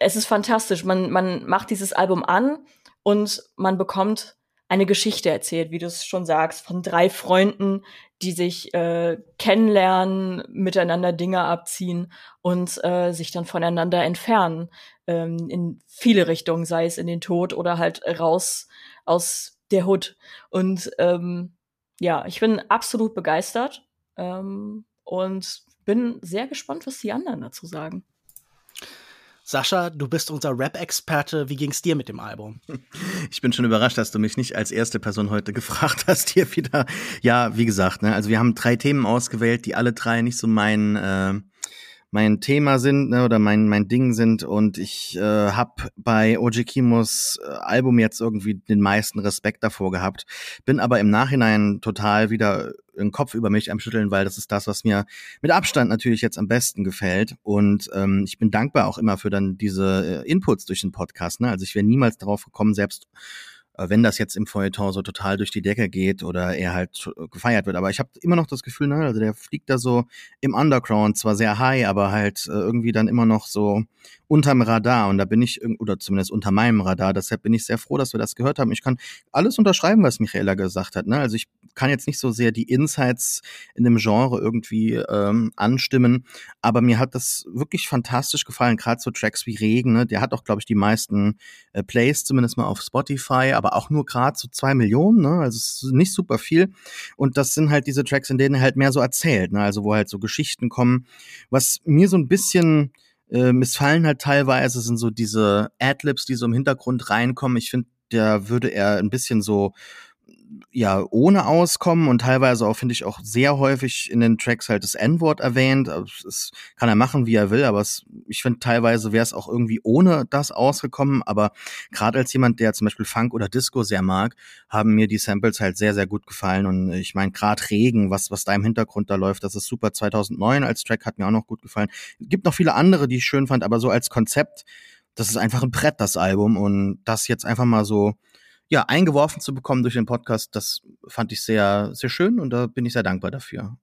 es ist fantastisch. Man, man macht dieses Album an und man bekommt eine Geschichte erzählt, wie du es schon sagst, von drei Freunden, die sich äh, kennenlernen, miteinander Dinge abziehen und äh, sich dann voneinander entfernen ähm, in viele Richtungen, sei es in den Tod oder halt raus aus der Hut. Und ähm, ja, ich bin absolut begeistert ähm, und bin sehr gespannt, was die anderen dazu sagen. Sascha, du bist unser Rap-Experte. Wie ging's dir mit dem Album? (laughs) Ich bin schon überrascht, dass du mich nicht als erste Person heute gefragt hast hier wieder. Ja, wie gesagt, ne, also wir haben drei Themen ausgewählt, die alle drei nicht so mein äh, mein Thema sind ne, oder mein, mein Ding sind. Und ich äh, habe bei Oji Kimos äh, Album jetzt irgendwie den meisten Respekt davor gehabt. Bin aber im Nachhinein total wieder den Kopf über mich am Schütteln, weil das ist das, was mir mit Abstand natürlich jetzt am besten gefällt. Und ähm, ich bin dankbar auch immer für dann diese äh, Inputs durch den Podcast. Ne? Also ich wäre niemals darauf gekommen, selbst wenn das jetzt im Feuilleton so total durch die Decke geht oder er halt gefeiert wird. Aber ich habe immer noch das Gefühl, ne, also der fliegt da so im Underground, zwar sehr high, aber halt äh, irgendwie dann immer noch so unterm Radar und da bin ich, oder zumindest unter meinem Radar, deshalb bin ich sehr froh, dass wir das gehört haben. Ich kann alles unterschreiben, was Michaela gesagt hat. Ne? Also ich kann jetzt nicht so sehr die Insights in dem Genre irgendwie ähm, anstimmen, aber mir hat das wirklich fantastisch gefallen, gerade so Tracks wie Regen, ne? der hat auch, glaube ich, die meisten äh, Plays, zumindest mal auf Spotify, aber auch nur gerade so zwei Millionen, ne? also es ist nicht super viel und das sind halt diese Tracks, in denen er halt mehr so erzählt, ne? also wo halt so Geschichten kommen, was mir so ein bisschen äh, missfallen halt teilweise sind so diese Adlibs, die so im Hintergrund reinkommen. Ich finde, da würde er ein bisschen so ja ohne auskommen und teilweise auch finde ich auch sehr häufig in den Tracks halt das N-Wort erwähnt. Das kann er machen, wie er will, aber es, ich finde teilweise wäre es auch irgendwie ohne das ausgekommen. Aber gerade als jemand, der zum Beispiel Funk oder Disco sehr mag, haben mir die Samples halt sehr sehr gut gefallen und ich meine gerade Regen, was was da im Hintergrund da läuft, das ist super. 2009 als Track hat mir auch noch gut gefallen. Gibt noch viele andere, die ich schön fand, aber so als Konzept das ist einfach ein Brett, das Album. Und das jetzt einfach mal so ja, eingeworfen zu bekommen durch den Podcast, das fand ich sehr, sehr schön und da bin ich sehr dankbar dafür.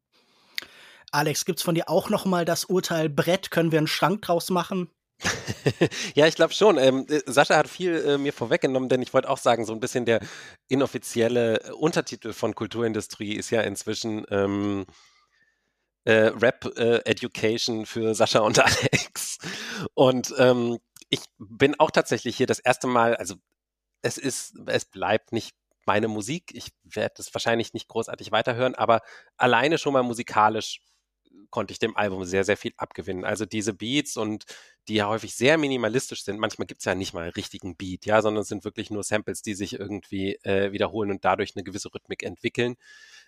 Alex, gibt's von dir auch noch mal das Urteil Brett? Können wir einen Schrank draus machen? (laughs) ja, ich glaube schon. Ähm, äh, Sascha hat viel äh, mir vorweggenommen, denn ich wollte auch sagen, so ein bisschen der inoffizielle äh, Untertitel von Kulturindustrie ist ja inzwischen ähm, äh, Rap äh, Education für Sascha und (laughs) Alex. Und ähm, ich bin auch tatsächlich hier das erste Mal, also es ist, es bleibt nicht meine Musik. Ich werde das wahrscheinlich nicht großartig weiterhören, aber alleine schon mal musikalisch konnte ich dem Album sehr, sehr viel abgewinnen. Also diese Beats und die ja häufig sehr minimalistisch sind. Manchmal gibt es ja nicht mal einen richtigen Beat, ja, sondern es sind wirklich nur Samples, die sich irgendwie äh, wiederholen und dadurch eine gewisse Rhythmik entwickeln.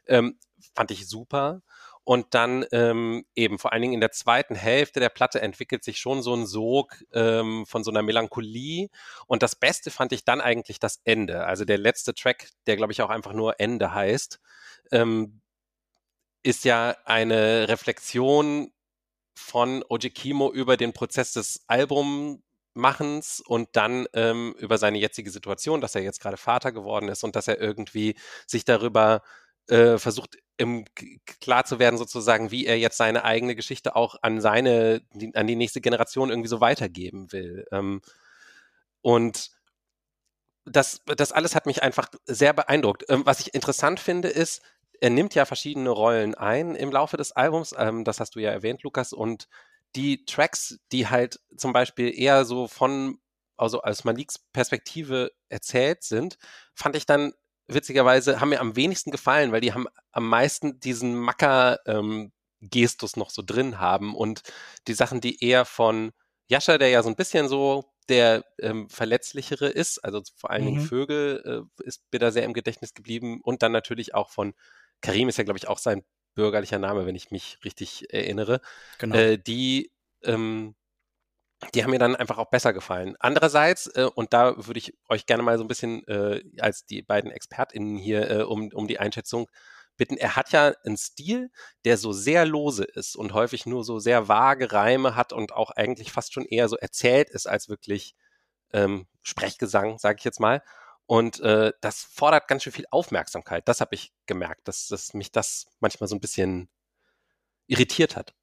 Ähm, fand ich super. Und dann ähm, eben vor allen Dingen in der zweiten Hälfte der Platte entwickelt sich schon so ein Sog ähm, von so einer Melancholie. Und das Beste fand ich dann eigentlich das Ende. Also der letzte Track, der glaube ich auch einfach nur Ende heißt, ähm, ist ja eine Reflexion von Ojikimo über den Prozess des Albummachens und dann ähm, über seine jetzige Situation, dass er jetzt gerade Vater geworden ist und dass er irgendwie sich darüber äh, versucht im, klar zu werden sozusagen, wie er jetzt seine eigene Geschichte auch an seine, die, an die nächste Generation irgendwie so weitergeben will. Ähm, und das, das alles hat mich einfach sehr beeindruckt. Ähm, was ich interessant finde, ist, er nimmt ja verschiedene Rollen ein im Laufe des Albums. Ähm, das hast du ja erwähnt, Lukas. Und die Tracks, die halt zum Beispiel eher so von also aus Maliks Perspektive erzählt sind, fand ich dann witzigerweise, haben mir am wenigsten gefallen, weil die haben am meisten diesen Macker ähm, Gestus noch so drin haben und die Sachen, die eher von Jascha, der ja so ein bisschen so der ähm, verletzlichere ist, also vor allen mhm. Dingen Vögel äh, ist mir da sehr im Gedächtnis geblieben und dann natürlich auch von Karim ist ja, glaube ich, auch sein bürgerlicher Name, wenn ich mich richtig erinnere. Genau. Äh, die ähm, die haben mir dann einfach auch besser gefallen. Andererseits, äh, und da würde ich euch gerne mal so ein bisschen äh, als die beiden ExpertInnen hier äh, um, um die Einschätzung bitten. Er hat ja einen Stil, der so sehr lose ist und häufig nur so sehr vage Reime hat und auch eigentlich fast schon eher so erzählt ist als wirklich ähm, Sprechgesang, sage ich jetzt mal. Und äh, das fordert ganz schön viel Aufmerksamkeit. Das habe ich gemerkt, dass, dass mich das manchmal so ein bisschen irritiert hat.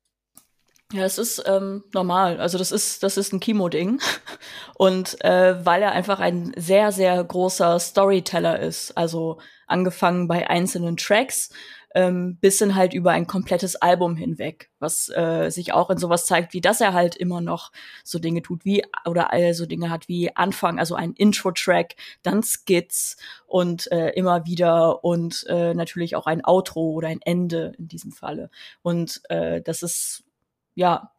Ja, es ist ähm, normal. Also das ist das ist ein Kimo-Ding (laughs) und äh, weil er einfach ein sehr sehr großer Storyteller ist. Also angefangen bei einzelnen Tracks ähm, bis hin halt über ein komplettes Album hinweg, was äh, sich auch in sowas zeigt, wie dass er halt immer noch so Dinge tut wie oder all so Dinge hat wie Anfang, also ein Intro-Track, dann Skits und äh, immer wieder und äh, natürlich auch ein Outro oder ein Ende in diesem Falle. Und äh, das ist ja,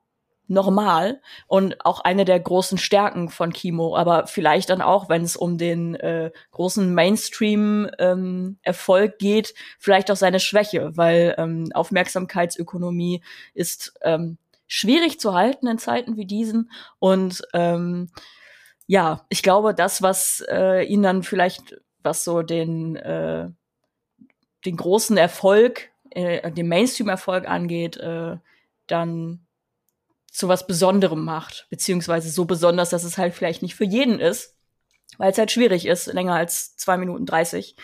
normal und auch eine der großen Stärken von Kimo, aber vielleicht dann auch, wenn es um den äh, großen Mainstream-Erfolg ähm, geht, vielleicht auch seine Schwäche, weil ähm, Aufmerksamkeitsökonomie ist ähm, schwierig zu halten in Zeiten wie diesen und ähm, ja, ich glaube, das, was äh, ihn dann vielleicht, was so den äh, den großen Erfolg, äh, den Mainstream-Erfolg angeht, äh, dann zu was Besonderem macht, beziehungsweise so besonders, dass es halt vielleicht nicht für jeden ist, weil es halt schwierig ist, länger als zwei Minuten dreißig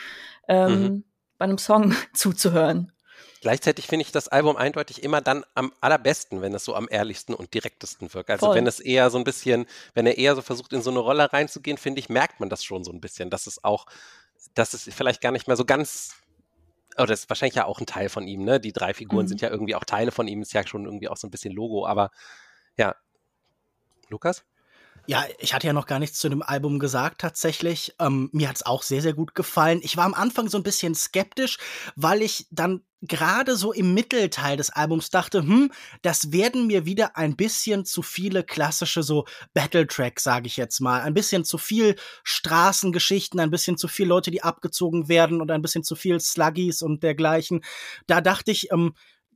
ähm, mhm. bei einem Song (laughs) zuzuhören. Gleichzeitig finde ich das Album eindeutig immer dann am allerbesten, wenn es so am ehrlichsten und direktesten wirkt. Also Voll. wenn es eher so ein bisschen, wenn er eher so versucht, in so eine Rolle reinzugehen, finde ich, merkt man das schon so ein bisschen, dass es auch, dass es vielleicht gar nicht mehr so ganz oder das ist wahrscheinlich ja auch ein Teil von ihm, ne? Die drei Figuren mhm. sind ja irgendwie auch Teile von ihm, ist ja schon irgendwie auch so ein bisschen Logo, aber ja. Lukas? Ja, ich hatte ja noch gar nichts zu dem Album gesagt tatsächlich. Ähm, mir hat's auch sehr, sehr gut gefallen. Ich war am Anfang so ein bisschen skeptisch, weil ich dann gerade so im Mittelteil des Albums dachte, hm, das werden mir wieder ein bisschen zu viele klassische so Battle-Tracks, sage ich jetzt mal. Ein bisschen zu viel Straßengeschichten, ein bisschen zu viel Leute, die abgezogen werden und ein bisschen zu viel Sluggies und dergleichen. Da dachte ich, ähm,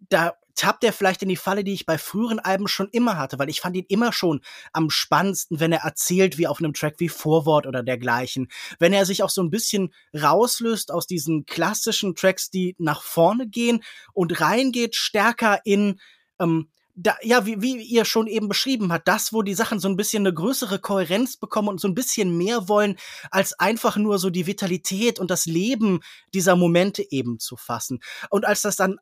da tappt er vielleicht in die Falle, die ich bei früheren Alben schon immer hatte, weil ich fand ihn immer schon am spannendsten, wenn er erzählt, wie auf einem Track wie Vorwort oder dergleichen. Wenn er sich auch so ein bisschen rauslöst aus diesen klassischen Tracks, die nach vorne gehen und reingeht stärker in ähm, da, ja, wie, wie ihr schon eben beschrieben hat, das, wo die Sachen so ein bisschen eine größere Kohärenz bekommen und so ein bisschen mehr wollen, als einfach nur so die Vitalität und das Leben dieser Momente eben zu fassen. Und als das dann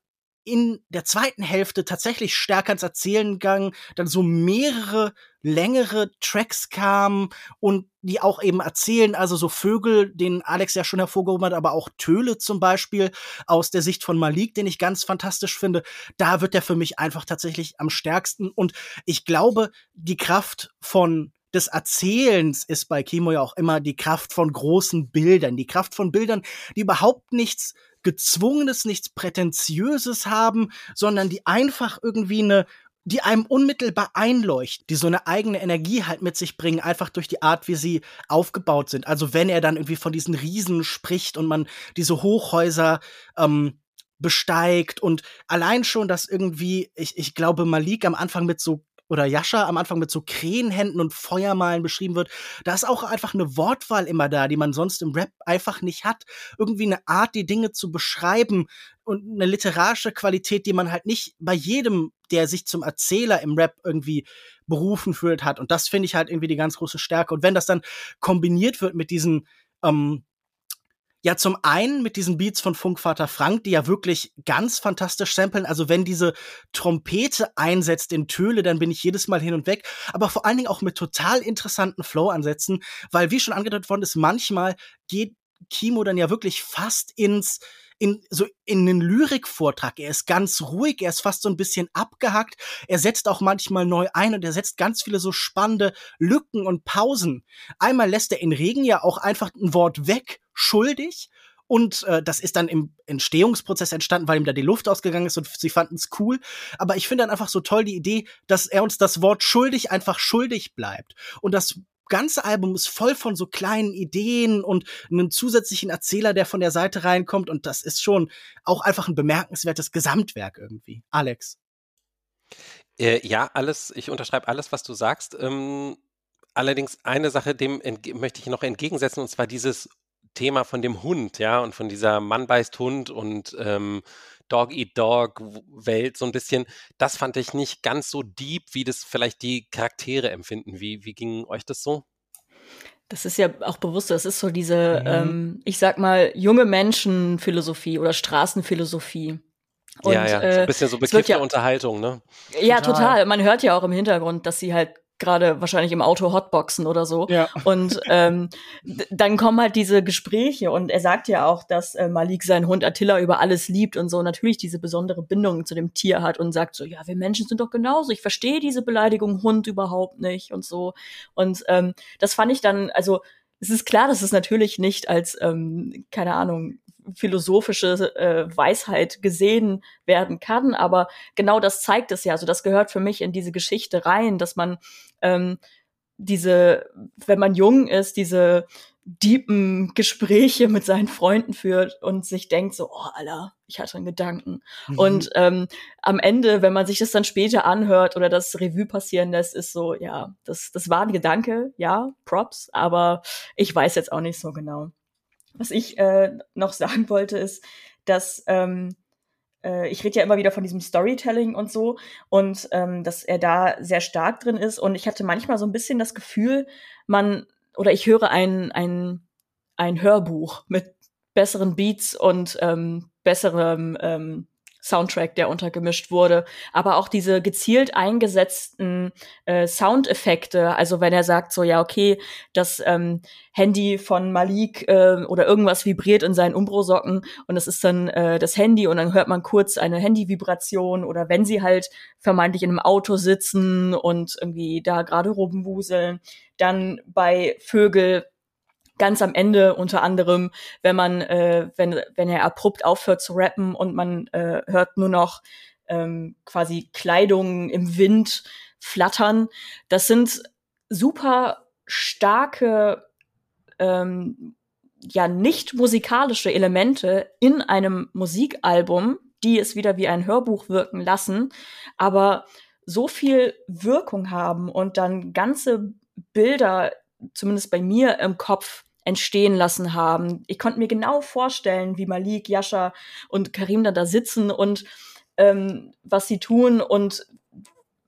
in der zweiten Hälfte tatsächlich stärker ins Erzählen gegangen, dann so mehrere längere Tracks kamen und die auch eben erzählen, also so Vögel, den Alex ja schon hervorgehoben hat, aber auch Töle zum Beispiel aus der Sicht von Malik, den ich ganz fantastisch finde. Da wird er für mich einfach tatsächlich am stärksten und ich glaube, die Kraft von des Erzählens ist bei Kimo ja auch immer die Kraft von großen Bildern, die Kraft von Bildern, die überhaupt nichts gezwungenes, nichts prätentiöses haben, sondern die einfach irgendwie eine die einem unmittelbar einleuchten, die so eine eigene Energie halt mit sich bringen, einfach durch die Art, wie sie aufgebaut sind. Also wenn er dann irgendwie von diesen Riesen spricht und man diese Hochhäuser ähm, besteigt und allein schon, dass irgendwie, ich, ich glaube, Malik am Anfang mit so oder Jascha am Anfang mit so Krähenhänden und Feuermalen beschrieben wird, da ist auch einfach eine Wortwahl immer da, die man sonst im Rap einfach nicht hat. Irgendwie eine Art, die Dinge zu beschreiben und eine literarische Qualität, die man halt nicht bei jedem, der sich zum Erzähler im Rap irgendwie berufen fühlt, hat. Und das finde ich halt irgendwie die ganz große Stärke. Und wenn das dann kombiniert wird mit diesen ähm, ja, zum einen mit diesen Beats von Funkvater Frank, die ja wirklich ganz fantastisch samplen. Also wenn diese Trompete einsetzt in Töle, dann bin ich jedes Mal hin und weg. Aber vor allen Dingen auch mit total interessanten Flow-Ansätzen, weil wie schon angedeutet worden ist, manchmal geht Kimo dann ja wirklich fast ins in so in einen Lyrikvortrag. Er ist ganz ruhig, er ist fast so ein bisschen abgehackt. Er setzt auch manchmal neu ein und er setzt ganz viele so spannende Lücken und Pausen. Einmal lässt er in Regen ja auch einfach ein Wort weg, schuldig. Und äh, das ist dann im Entstehungsprozess entstanden, weil ihm da die Luft ausgegangen ist und sie fanden es cool. Aber ich finde dann einfach so toll die Idee, dass er uns das Wort schuldig einfach schuldig bleibt. Und das ganze Album ist voll von so kleinen Ideen und einem zusätzlichen Erzähler, der von der Seite reinkommt. Und das ist schon auch einfach ein bemerkenswertes Gesamtwerk irgendwie. Alex. Äh, ja, alles, ich unterschreibe alles, was du sagst. Ähm, allerdings eine Sache, dem möchte ich noch entgegensetzen, und zwar dieses Thema von dem Hund, ja, und von dieser Mann beißt Hund und ähm, Dog Eat Dog Welt so ein bisschen. Das fand ich nicht ganz so deep, wie das vielleicht die Charaktere empfinden. Wie, wie ging euch das so? Das ist ja auch bewusst, das ist so diese, mhm. ähm, ich sag mal, junge Menschenphilosophie oder Straßenphilosophie. Und, ja, ja, so ein bisschen so bekiffte ja, Unterhaltung, ne? Ja, total. total. Man hört ja auch im Hintergrund, dass sie halt gerade wahrscheinlich im Auto hotboxen oder so. Ja. Und ähm, dann kommen halt diese Gespräche und er sagt ja auch, dass äh, Malik seinen Hund Attila über alles liebt und so natürlich diese besondere Bindung zu dem Tier hat und sagt so, ja, wir Menschen sind doch genauso. Ich verstehe diese Beleidigung Hund überhaupt nicht und so. Und ähm, das fand ich dann, also es ist klar, dass es natürlich nicht als, ähm, keine Ahnung, philosophische äh, Weisheit gesehen werden kann. Aber genau das zeigt es ja. Also das gehört für mich in diese Geschichte rein, dass man ähm, diese, wenn man jung ist, diese deepen Gespräche mit seinen Freunden führt und sich denkt so, oh, Alter, ich hatte einen Gedanken. Mhm. Und ähm, am Ende, wenn man sich das dann später anhört oder das Revue passieren lässt, ist so, ja, das, das war ein Gedanke, ja, Props, aber ich weiß jetzt auch nicht so genau. Was ich äh, noch sagen wollte, ist, dass ähm, äh, ich rede ja immer wieder von diesem Storytelling und so und ähm, dass er da sehr stark drin ist. Und ich hatte manchmal so ein bisschen das Gefühl, man oder ich höre ein, ein, ein Hörbuch mit besseren Beats und ähm, besserem ähm, Soundtrack, der untergemischt wurde, aber auch diese gezielt eingesetzten äh, Soundeffekte, also wenn er sagt so, ja, okay, das ähm, Handy von Malik äh, oder irgendwas vibriert in seinen Umbro-Socken und das ist dann äh, das Handy und dann hört man kurz eine Handy-Vibration oder wenn sie halt vermeintlich in einem Auto sitzen und irgendwie da gerade rumwuseln, dann bei Vögel ganz am Ende unter anderem, wenn man, äh, wenn, wenn er abrupt aufhört zu rappen und man äh, hört nur noch ähm, quasi Kleidung im Wind flattern. Das sind super starke, ähm, ja, nicht musikalische Elemente in einem Musikalbum, die es wieder wie ein Hörbuch wirken lassen, aber so viel Wirkung haben und dann ganze Bilder, zumindest bei mir im Kopf, entstehen lassen haben. Ich konnte mir genau vorstellen, wie Malik, Yasha und Karim da, da sitzen und ähm, was sie tun und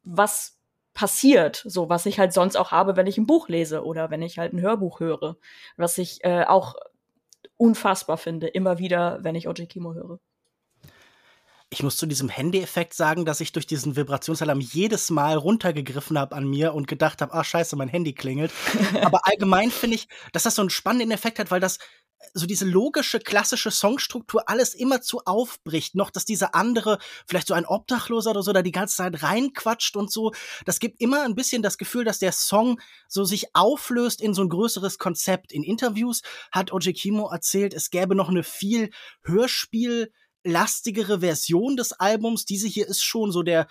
was passiert, so was ich halt sonst auch habe, wenn ich ein Buch lese oder wenn ich halt ein Hörbuch höre, was ich äh, auch unfassbar finde, immer wieder, wenn ich Oji Kimo höre. Ich muss zu diesem Handy-Effekt sagen, dass ich durch diesen Vibrationsalarm jedes Mal runtergegriffen habe an mir und gedacht habe, ach scheiße, mein Handy klingelt. (laughs) Aber allgemein finde ich, dass das so einen spannenden Effekt hat, weil das so diese logische, klassische Songstruktur alles immer zu aufbricht. Noch, dass dieser andere, vielleicht so ein Obdachloser oder so, da die ganze Zeit reinquatscht und so. Das gibt immer ein bisschen das Gefühl, dass der Song so sich auflöst in so ein größeres Konzept. In Interviews hat Oji Kimo erzählt, es gäbe noch eine viel Hörspiel- lastigere Version des Albums. Diese hier ist schon so der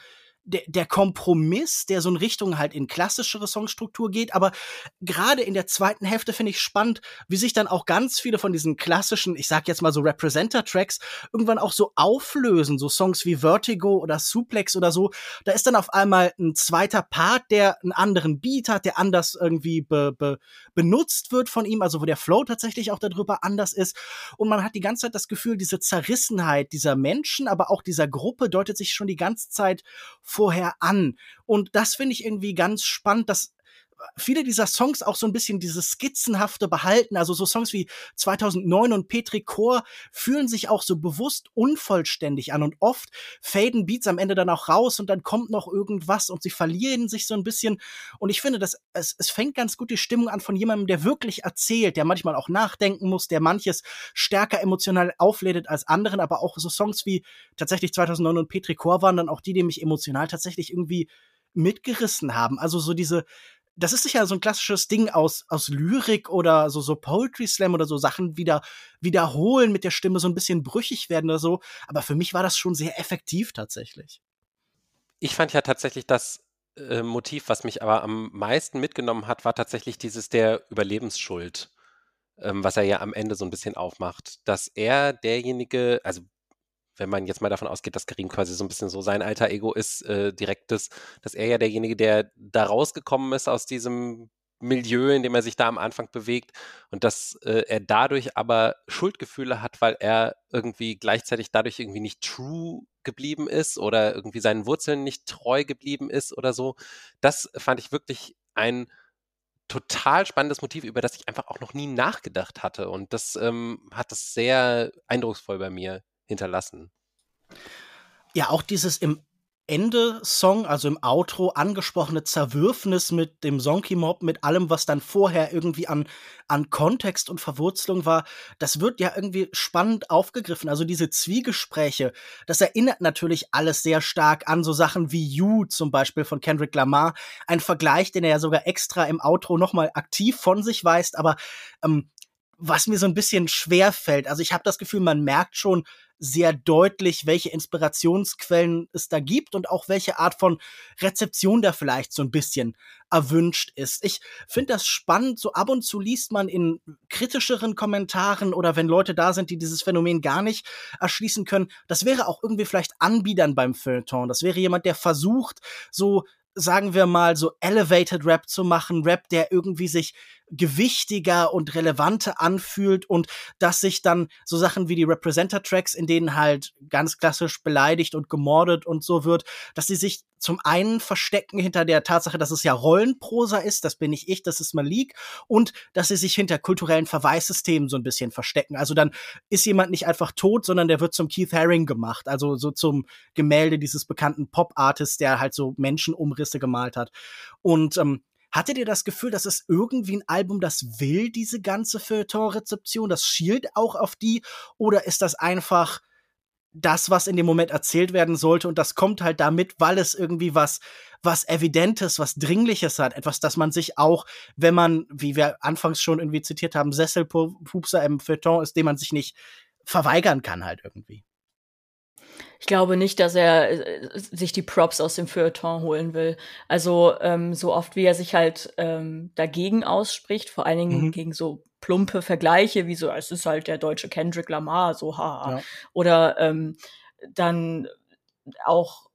der, der Kompromiss, der so in Richtung halt in klassischere Songstruktur geht. Aber gerade in der zweiten Hälfte finde ich spannend, wie sich dann auch ganz viele von diesen klassischen, ich sag jetzt mal so Representer-Tracks, irgendwann auch so auflösen. So Songs wie Vertigo oder Suplex oder so. Da ist dann auf einmal ein zweiter Part, der einen anderen Beat hat, der anders irgendwie be, be, benutzt wird von ihm, also wo der Flow tatsächlich auch darüber anders ist. Und man hat die ganze Zeit das Gefühl, diese Zerrissenheit dieser Menschen, aber auch dieser Gruppe deutet sich schon die ganze Zeit vorher an. Und das finde ich irgendwie ganz spannend, dass viele dieser Songs auch so ein bisschen dieses skizzenhafte behalten. Also so Songs wie 2009 und Petri Chor fühlen sich auch so bewusst unvollständig an und oft faden Beats am Ende dann auch raus und dann kommt noch irgendwas und sie verlieren sich so ein bisschen. Und ich finde, dass es, es fängt ganz gut die Stimmung an von jemandem, der wirklich erzählt, der manchmal auch nachdenken muss, der manches stärker emotional auflädt als anderen, aber auch so Songs wie tatsächlich 2009 und Petri Chor waren dann auch die, die mich emotional tatsächlich irgendwie mitgerissen haben. Also so diese, das ist sicher so ein klassisches Ding aus, aus Lyrik oder so, so Poetry Slam oder so Sachen wieder, wiederholen mit der Stimme, so ein bisschen brüchig werden oder so. Aber für mich war das schon sehr effektiv tatsächlich. Ich fand ja tatsächlich das äh, Motiv, was mich aber am meisten mitgenommen hat, war tatsächlich dieses der Überlebensschuld, ähm, was er ja am Ende so ein bisschen aufmacht. Dass er derjenige, also wenn man jetzt mal davon ausgeht, dass Karim quasi so ein bisschen so sein alter Ego ist, äh, direktes, dass er ja derjenige, der da rausgekommen ist aus diesem Milieu, in dem er sich da am Anfang bewegt und dass äh, er dadurch aber Schuldgefühle hat, weil er irgendwie gleichzeitig dadurch irgendwie nicht true geblieben ist oder irgendwie seinen Wurzeln nicht treu geblieben ist oder so. Das fand ich wirklich ein total spannendes Motiv, über das ich einfach auch noch nie nachgedacht hatte und das ähm, hat das sehr eindrucksvoll bei mir hinterlassen. Ja, auch dieses im Ende-Song, also im Outro, angesprochene Zerwürfnis mit dem Sonky-Mob, mit allem, was dann vorher irgendwie an, an Kontext und Verwurzelung war, das wird ja irgendwie spannend aufgegriffen. Also diese Zwiegespräche, das erinnert natürlich alles sehr stark an so Sachen wie You zum Beispiel von Kendrick Lamar. Ein Vergleich, den er ja sogar extra im Outro nochmal aktiv von sich weist, aber ähm, was mir so ein bisschen schwer fällt. Also ich habe das Gefühl, man merkt schon, sehr deutlich, welche Inspirationsquellen es da gibt und auch welche Art von Rezeption da vielleicht so ein bisschen erwünscht ist. Ich finde das spannend. So ab und zu liest man in kritischeren Kommentaren oder wenn Leute da sind, die dieses Phänomen gar nicht erschließen können. Das wäre auch irgendwie vielleicht Anbiedern beim Feuilleton. Das wäre jemand, der versucht, so sagen wir mal, so elevated Rap zu machen, Rap, der irgendwie sich gewichtiger und relevanter anfühlt und dass sich dann so Sachen wie die Representer-Tracks, in denen halt ganz klassisch beleidigt und gemordet und so wird, dass sie sich zum einen verstecken hinter der Tatsache, dass es ja Rollenprosa ist, das bin nicht ich, das ist Malik, und dass sie sich hinter kulturellen Verweissystemen so ein bisschen verstecken. Also dann ist jemand nicht einfach tot, sondern der wird zum Keith Haring gemacht, also so zum Gemälde dieses bekannten Pop-Artists, der halt so Menschenumrisse gemalt hat. Und ähm, Hattet ihr das Gefühl, dass es irgendwie ein Album, das will, diese ganze Feuilleton-Rezeption, das schielt auch auf die? Oder ist das einfach das, was in dem Moment erzählt werden sollte und das kommt halt damit, weil es irgendwie was, was Evidentes, was Dringliches hat, etwas, das man sich auch, wenn man, wie wir anfangs schon irgendwie zitiert haben, Sesselpupser im Feuilleton ist, dem man sich nicht verweigern kann halt irgendwie. Ich glaube nicht, dass er äh, sich die Props aus dem Feuilleton holen will. Also ähm, so oft wie er sich halt ähm, dagegen ausspricht, vor allen Dingen mhm. gegen so plumpe Vergleiche, wie so, es ist halt der deutsche Kendrick Lamar, so haha. Ja. Oder ähm, dann auch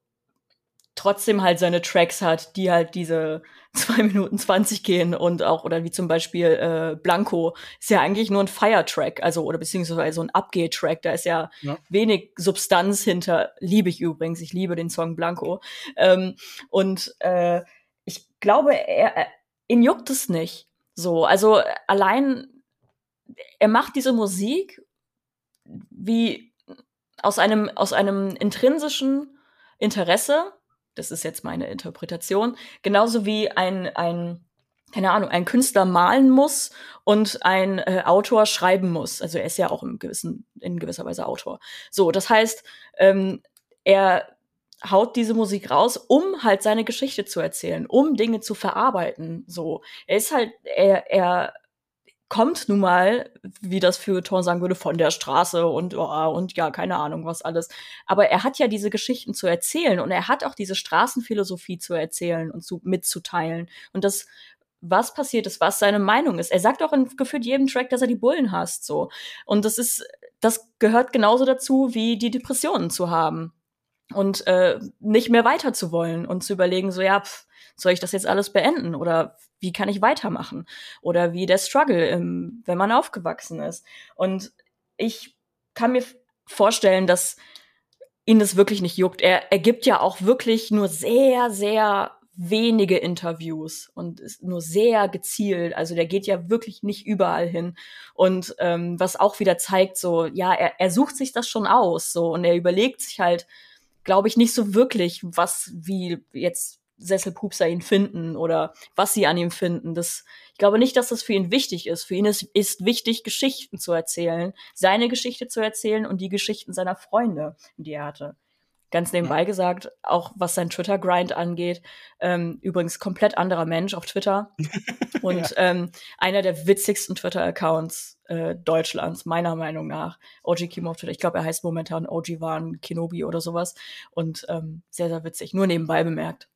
trotzdem halt seine Tracks hat, die halt diese (laughs) zwei Minuten zwanzig gehen und auch, oder wie zum Beispiel äh, Blanco, ist ja eigentlich nur ein Fire-Track, also oder beziehungsweise so ein Abgeh-Track, da ist ja, ja, wenig Substanz hinter, liebe ich übrigens, ich liebe den Song Blanco. Ähm, und äh, ich glaube, er, er, ihn juckt es nicht. So, also allein, er macht diese Musik wie aus einem, aus einem intrinsischen Interesse das ist jetzt meine Interpretation, genauso wie ein, ein keine Ahnung, ein Künstler malen muss und ein äh, Autor schreiben muss. Also er ist ja auch im gewissen, in gewisser Weise Autor. So, das heißt, ähm, er haut diese Musik raus, um halt seine Geschichte zu erzählen, um Dinge zu verarbeiten. So, er ist halt, er, er kommt nun mal, wie das für Thorn sagen würde, von der Straße und, oh, und ja, keine Ahnung, was alles. Aber er hat ja diese Geschichten zu erzählen und er hat auch diese Straßenphilosophie zu erzählen und zu, mitzuteilen. Und das, was passiert ist, was seine Meinung ist. Er sagt auch in gefühlt jedem Track, dass er die Bullen hasst, so. Und das ist, das gehört genauso dazu, wie die Depressionen zu haben. Und äh, nicht mehr weiter zu wollen und zu überlegen, so, ja, pff, soll ich das jetzt alles beenden? Oder wie kann ich weitermachen? Oder wie der Struggle, im, wenn man aufgewachsen ist. Und ich kann mir vorstellen, dass ihn das wirklich nicht juckt. Er, er gibt ja auch wirklich nur sehr, sehr wenige Interviews und ist nur sehr gezielt. Also der geht ja wirklich nicht überall hin. Und ähm, was auch wieder zeigt, so, ja, er, er sucht sich das schon aus, so, und er überlegt sich halt, glaube ich, nicht so wirklich, was, wie jetzt Sesselpupser ihn finden oder was sie an ihm finden. Das, ich glaube nicht, dass das für ihn wichtig ist. Für ihn ist, ist wichtig, Geschichten zu erzählen, seine Geschichte zu erzählen und die Geschichten seiner Freunde, die er hatte. Ganz nebenbei gesagt, auch was sein Twitter-Grind angeht. Ähm, übrigens komplett anderer Mensch auf Twitter. (laughs) Und ja. ähm, einer der witzigsten Twitter-Accounts äh, Deutschlands, meiner Meinung nach. OG Kimo auf Twitter. Ich glaube, er heißt momentan OG Wan Kenobi oder sowas. Und ähm, sehr, sehr witzig. Nur nebenbei bemerkt.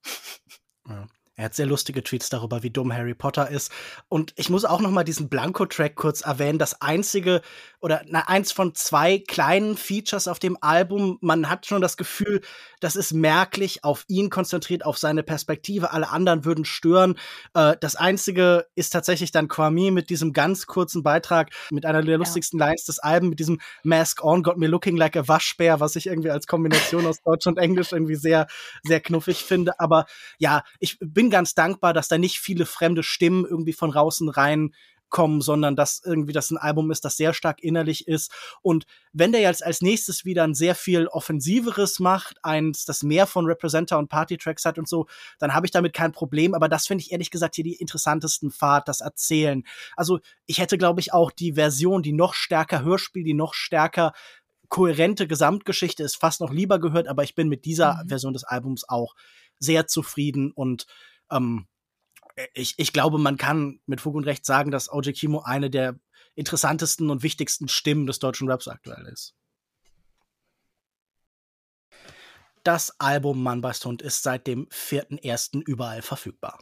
Ja. Er hat sehr lustige Tweets darüber, wie dumm Harry Potter ist. Und ich muss auch noch mal diesen Blanco-Track kurz erwähnen. Das einzige oder na, eins von zwei kleinen Features auf dem Album. Man hat schon das Gefühl, das ist merklich auf ihn konzentriert, auf seine Perspektive. Alle anderen würden stören. Äh, das einzige ist tatsächlich dann Kwame mit diesem ganz kurzen Beitrag, mit einer der lustigsten ja. Lines des Albums, mit diesem Mask on, got me looking like a Waschbär, was ich irgendwie als Kombination aus Deutsch und Englisch irgendwie sehr, sehr knuffig finde. Aber ja, ich bin ganz dankbar, dass da nicht viele fremde Stimmen irgendwie von draußen rein kommen, sondern dass irgendwie das ein Album ist, das sehr stark innerlich ist. Und wenn der jetzt als nächstes wieder ein sehr viel offensiveres macht, eins, das mehr von Representer und Party-Tracks hat und so, dann habe ich damit kein Problem. Aber das finde ich ehrlich gesagt hier die interessantesten Fahrt, das Erzählen. Also ich hätte, glaube ich, auch die Version, die noch stärker Hörspiel, die noch stärker kohärente Gesamtgeschichte ist, fast noch lieber gehört, aber ich bin mit dieser mhm. Version des Albums auch sehr zufrieden und ähm, ich, ich glaube, man kann mit Fug und Recht sagen, dass OJ Kimo eine der interessantesten und wichtigsten Stimmen des deutschen Raps aktuell ist. Das Album Mann beißt Hund ist seit dem 4.1. überall verfügbar.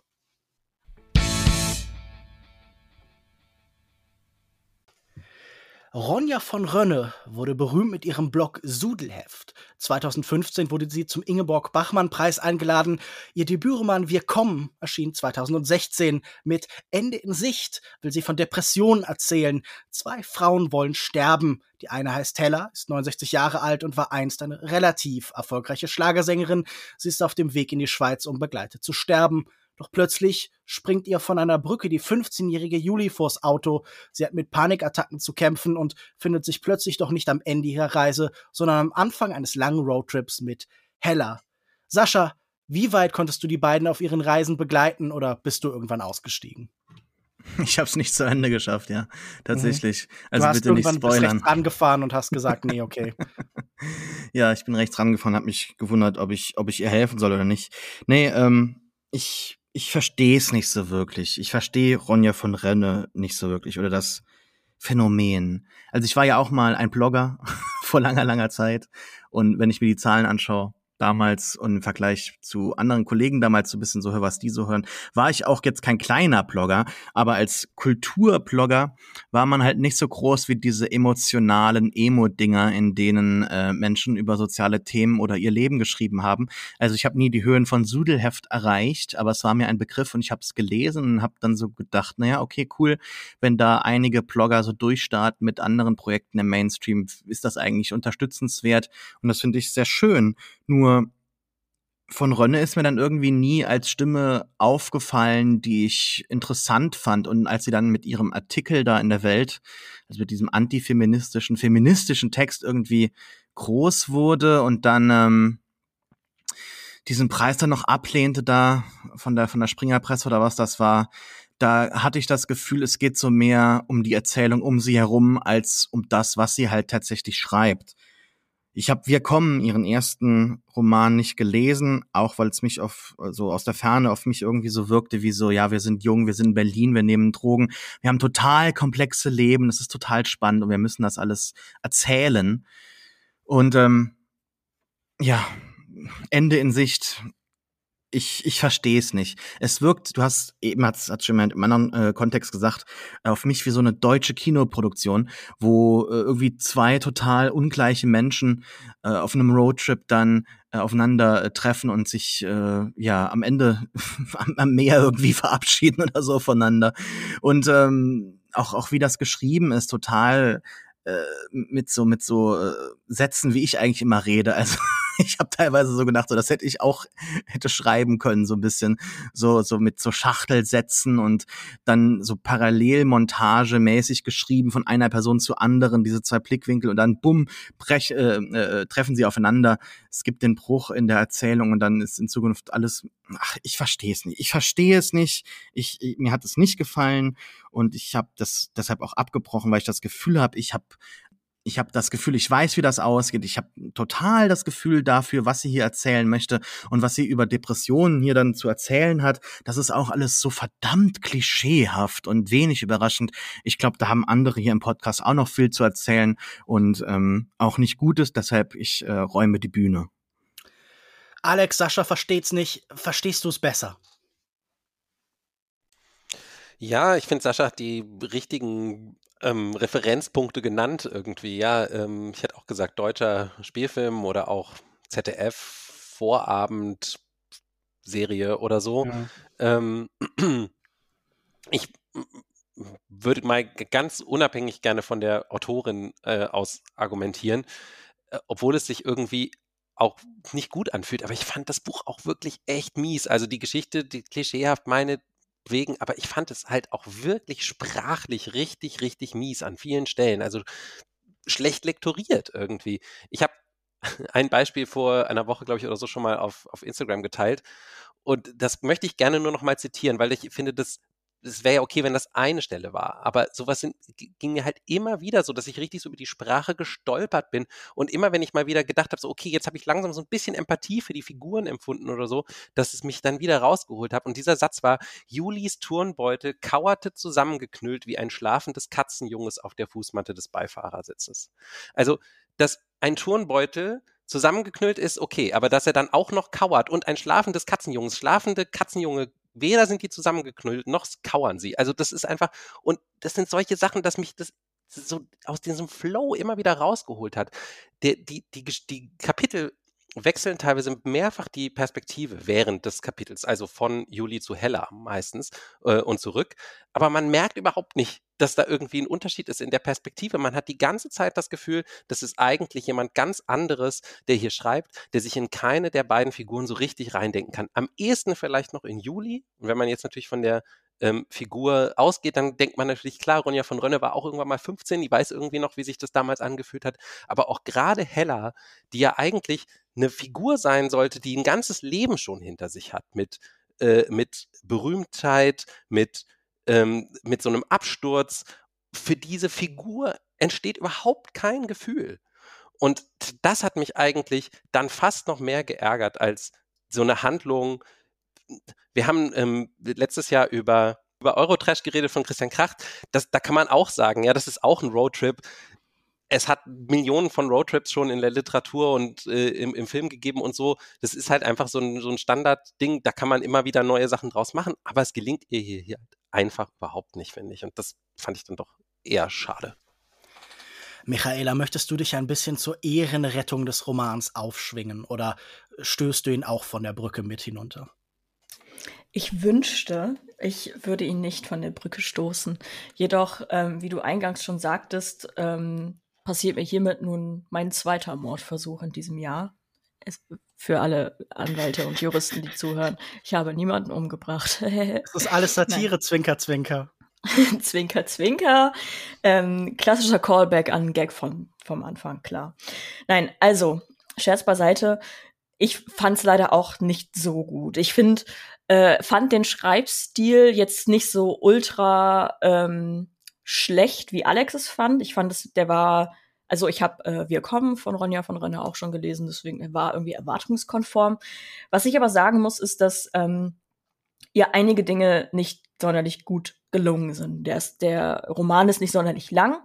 Ronja von Rönne wurde berühmt mit ihrem Blog Sudelheft. 2015 wurde sie zum Ingeborg-Bachmann-Preis eingeladen. Ihr Debütroman Wir kommen erschien 2016. Mit Ende in Sicht will sie von Depressionen erzählen. Zwei Frauen wollen sterben. Die eine heißt Hella, ist 69 Jahre alt und war einst eine relativ erfolgreiche Schlagersängerin. Sie ist auf dem Weg in die Schweiz, um begleitet zu sterben. Doch plötzlich springt ihr von einer Brücke die 15-jährige Juli vors Auto. Sie hat mit Panikattacken zu kämpfen und findet sich plötzlich doch nicht am Ende ihrer Reise, sondern am Anfang eines langen Roadtrips mit Hella. Sascha, wie weit konntest du die beiden auf ihren Reisen begleiten oder bist du irgendwann ausgestiegen? Ich habe es nicht zu Ende geschafft, ja, tatsächlich. Mhm. Also bitte nicht spoilern. Bist angefahren und hast gesagt, nee, okay. (laughs) ja, ich bin rechts rangefahren, habe mich gewundert, ob ich, ob ich ihr helfen soll oder nicht. Nee, ähm, ich ich verstehe es nicht so wirklich. Ich verstehe Ronja von Renne nicht so wirklich oder das Phänomen. Also ich war ja auch mal ein Blogger (laughs) vor langer, langer Zeit und wenn ich mir die Zahlen anschaue, damals und im Vergleich zu anderen Kollegen damals so ein bisschen so höre, was die so hören, war ich auch jetzt kein kleiner Blogger, aber als Kulturblogger war man halt nicht so groß wie diese emotionalen Emo-Dinger, in denen äh, Menschen über soziale Themen oder ihr Leben geschrieben haben. Also ich habe nie die Höhen von Sudelheft erreicht, aber es war mir ein Begriff und ich habe es gelesen und habe dann so gedacht, naja, okay, cool, wenn da einige Blogger so durchstarten mit anderen Projekten im Mainstream, ist das eigentlich unterstützenswert und das finde ich sehr schön. Nur von Rönne ist mir dann irgendwie nie als Stimme aufgefallen, die ich interessant fand. Und als sie dann mit ihrem Artikel da in der Welt, also mit diesem antifeministischen, feministischen Text irgendwie groß wurde und dann ähm, diesen Preis dann noch ablehnte da von der von der Springerpresse oder was das war, da hatte ich das Gefühl, es geht so mehr um die Erzählung um sie herum als um das, was sie halt tatsächlich schreibt. Ich habe Wir kommen, ihren ersten Roman, nicht gelesen, auch weil es mich auf so aus der Ferne auf mich irgendwie so wirkte wie so, ja, wir sind jung, wir sind in Berlin, wir nehmen Drogen, wir haben total komplexe Leben, es ist total spannend und wir müssen das alles erzählen. Und ähm, ja, Ende in Sicht ich, ich verstehe es nicht. Es wirkt, du hast eben hat hat schon im anderen äh, Kontext gesagt, auf mich wie so eine deutsche Kinoproduktion, wo äh, irgendwie zwei total ungleiche Menschen äh, auf einem Roadtrip dann äh, aufeinander äh, treffen und sich äh, ja am Ende (laughs) am, Meer irgendwie (laughs) verabschieden oder so voneinander. Und ähm, auch auch wie das geschrieben ist, total äh, mit so mit so äh, Sätzen, wie ich eigentlich immer rede. Also (laughs) ich habe teilweise so gedacht, so das hätte ich auch hätte schreiben können, so ein bisschen so so mit so Schachtelsätzen und dann so Parallelmontage mäßig geschrieben von einer Person zu anderen, diese zwei Blickwinkel und dann bumm brech, äh, äh, treffen sie aufeinander. Es gibt den Bruch in der Erzählung und dann ist in Zukunft alles. Ach, ich verstehe es nicht. Ich verstehe es nicht. Ich, ich mir hat es nicht gefallen und ich habe das deshalb auch abgebrochen, weil ich das Gefühl habe, ich habe ich habe das Gefühl, ich weiß, wie das ausgeht. Ich habe total das Gefühl dafür, was sie hier erzählen möchte und was sie über Depressionen hier dann zu erzählen hat. Das ist auch alles so verdammt klischeehaft und wenig überraschend. Ich glaube, da haben andere hier im Podcast auch noch viel zu erzählen und ähm, auch nicht Gutes. Deshalb ich äh, räume die Bühne. Alex, Sascha versteht's nicht. Verstehst du es besser? Ja, ich finde, Sascha hat die richtigen ähm, Referenzpunkte genannt irgendwie. Ja, ähm, ich hätte auch gesagt, deutscher Spielfilm oder auch ZDF Vorabend Serie oder so. Ja. Ähm, (clears throat) ich würde mal ganz unabhängig gerne von der Autorin äh, aus argumentieren, äh, obwohl es sich irgendwie auch nicht gut anfühlt. Aber ich fand das Buch auch wirklich echt mies. Also die Geschichte, die klischeehaft meine wegen, aber ich fand es halt auch wirklich sprachlich richtig, richtig mies an vielen Stellen. Also schlecht lektoriert irgendwie. Ich habe (laughs) ein Beispiel vor einer Woche, glaube ich, oder so schon mal auf, auf Instagram geteilt. Und das möchte ich gerne nur noch mal zitieren, weil ich finde, das es wäre ja okay, wenn das eine Stelle war. Aber sowas sind, ging mir halt immer wieder so, dass ich richtig so über die Sprache gestolpert bin. Und immer, wenn ich mal wieder gedacht habe, so, okay, jetzt habe ich langsam so ein bisschen Empathie für die Figuren empfunden oder so, dass es mich dann wieder rausgeholt hat. Und dieser Satz war, Julis Turnbeutel kauerte zusammengeknüllt wie ein schlafendes Katzenjunges auf der Fußmatte des Beifahrersitzes. Also, dass ein Turnbeutel zusammengeknüllt ist, okay, aber dass er dann auch noch kauert und ein schlafendes Katzenjunges, schlafende Katzenjunge Weder sind die zusammengeknüllt, noch kauern sie. Also das ist einfach, und das sind solche Sachen, dass mich das so aus diesem Flow immer wieder rausgeholt hat. Die, die, die, die Kapitel wechseln teilweise mehrfach die Perspektive während des Kapitels, also von Juli zu Hella meistens äh, und zurück. Aber man merkt überhaupt nicht, dass da irgendwie ein Unterschied ist in der Perspektive. Man hat die ganze Zeit das Gefühl, das ist eigentlich jemand ganz anderes, der hier schreibt, der sich in keine der beiden Figuren so richtig reindenken kann. Am ehesten vielleicht noch in Juli. Und wenn man jetzt natürlich von der ähm, Figur ausgeht, dann denkt man natürlich, klar, Ronja von Rönne war auch irgendwann mal 15, die weiß irgendwie noch, wie sich das damals angefühlt hat. Aber auch gerade Hella, die ja eigentlich eine Figur sein sollte, die ein ganzes Leben schon hinter sich hat, mit, äh, mit Berühmtheit, mit, ähm, mit so einem Absturz. Für diese Figur entsteht überhaupt kein Gefühl. Und das hat mich eigentlich dann fast noch mehr geärgert als so eine Handlung. Wir haben ähm, letztes Jahr über über Eurotrash geredet von Christian Kracht. Das, da kann man auch sagen, ja, das ist auch ein Roadtrip es hat Millionen von Roadtrips schon in der Literatur und äh, im, im, Film gegeben und so. Das ist halt einfach so ein, so ein Standardding, da kann man immer wieder neue Sachen draus machen, aber es gelingt ihr hier, hier einfach überhaupt nicht, finde ich. Und das fand ich dann doch eher schade. Michaela, möchtest du dich ein bisschen zur Ehrenrettung des Romans aufschwingen oder stößt du ihn auch von der Brücke mit hinunter? Ich wünschte, ich würde ihn nicht von der Brücke stoßen. Jedoch, ähm, wie du eingangs schon sagtest, ähm, passiert mir hiermit nun mein zweiter Mordversuch in diesem Jahr. Es, für alle Anwälte und Juristen, die zuhören. Ich habe niemanden umgebracht. (laughs) das ist alles Satire, Zwinker, Zwinker. (laughs) zwinker, Zwinker. Ähm, klassischer Callback an Gag von, vom Anfang, klar. Nein, also, Scherz beiseite. Ich fand es leider auch nicht so gut. Ich finde, äh, fand den Schreibstil jetzt nicht so ultra ähm, schlecht, wie Alex es fand. Ich fand es, der war, also ich habe äh, Wir kommen von Ronja von Renner auch schon gelesen, deswegen war irgendwie erwartungskonform. Was ich aber sagen muss, ist, dass ähm, ihr einige Dinge nicht sonderlich gut gelungen sind. Der, ist, der Roman ist nicht sonderlich lang,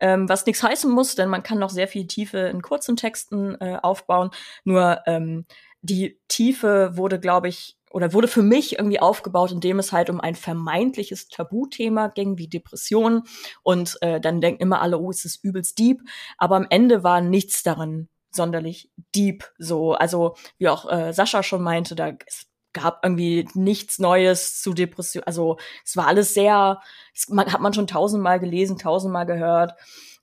ähm, was nichts heißen muss, denn man kann noch sehr viel Tiefe in kurzen Texten äh, aufbauen. Nur ähm, die Tiefe wurde, glaube ich, oder wurde für mich irgendwie aufgebaut, indem es halt um ein vermeintliches Tabuthema ging, wie Depressionen. Und äh, dann denken immer alle, oh, es ist übelst deep. Aber am Ende war nichts daran sonderlich deep. So, also wie auch äh, Sascha schon meinte, da es gab irgendwie nichts Neues zu Depression. Also es war alles sehr, es, man, hat man schon tausendmal gelesen, tausendmal gehört.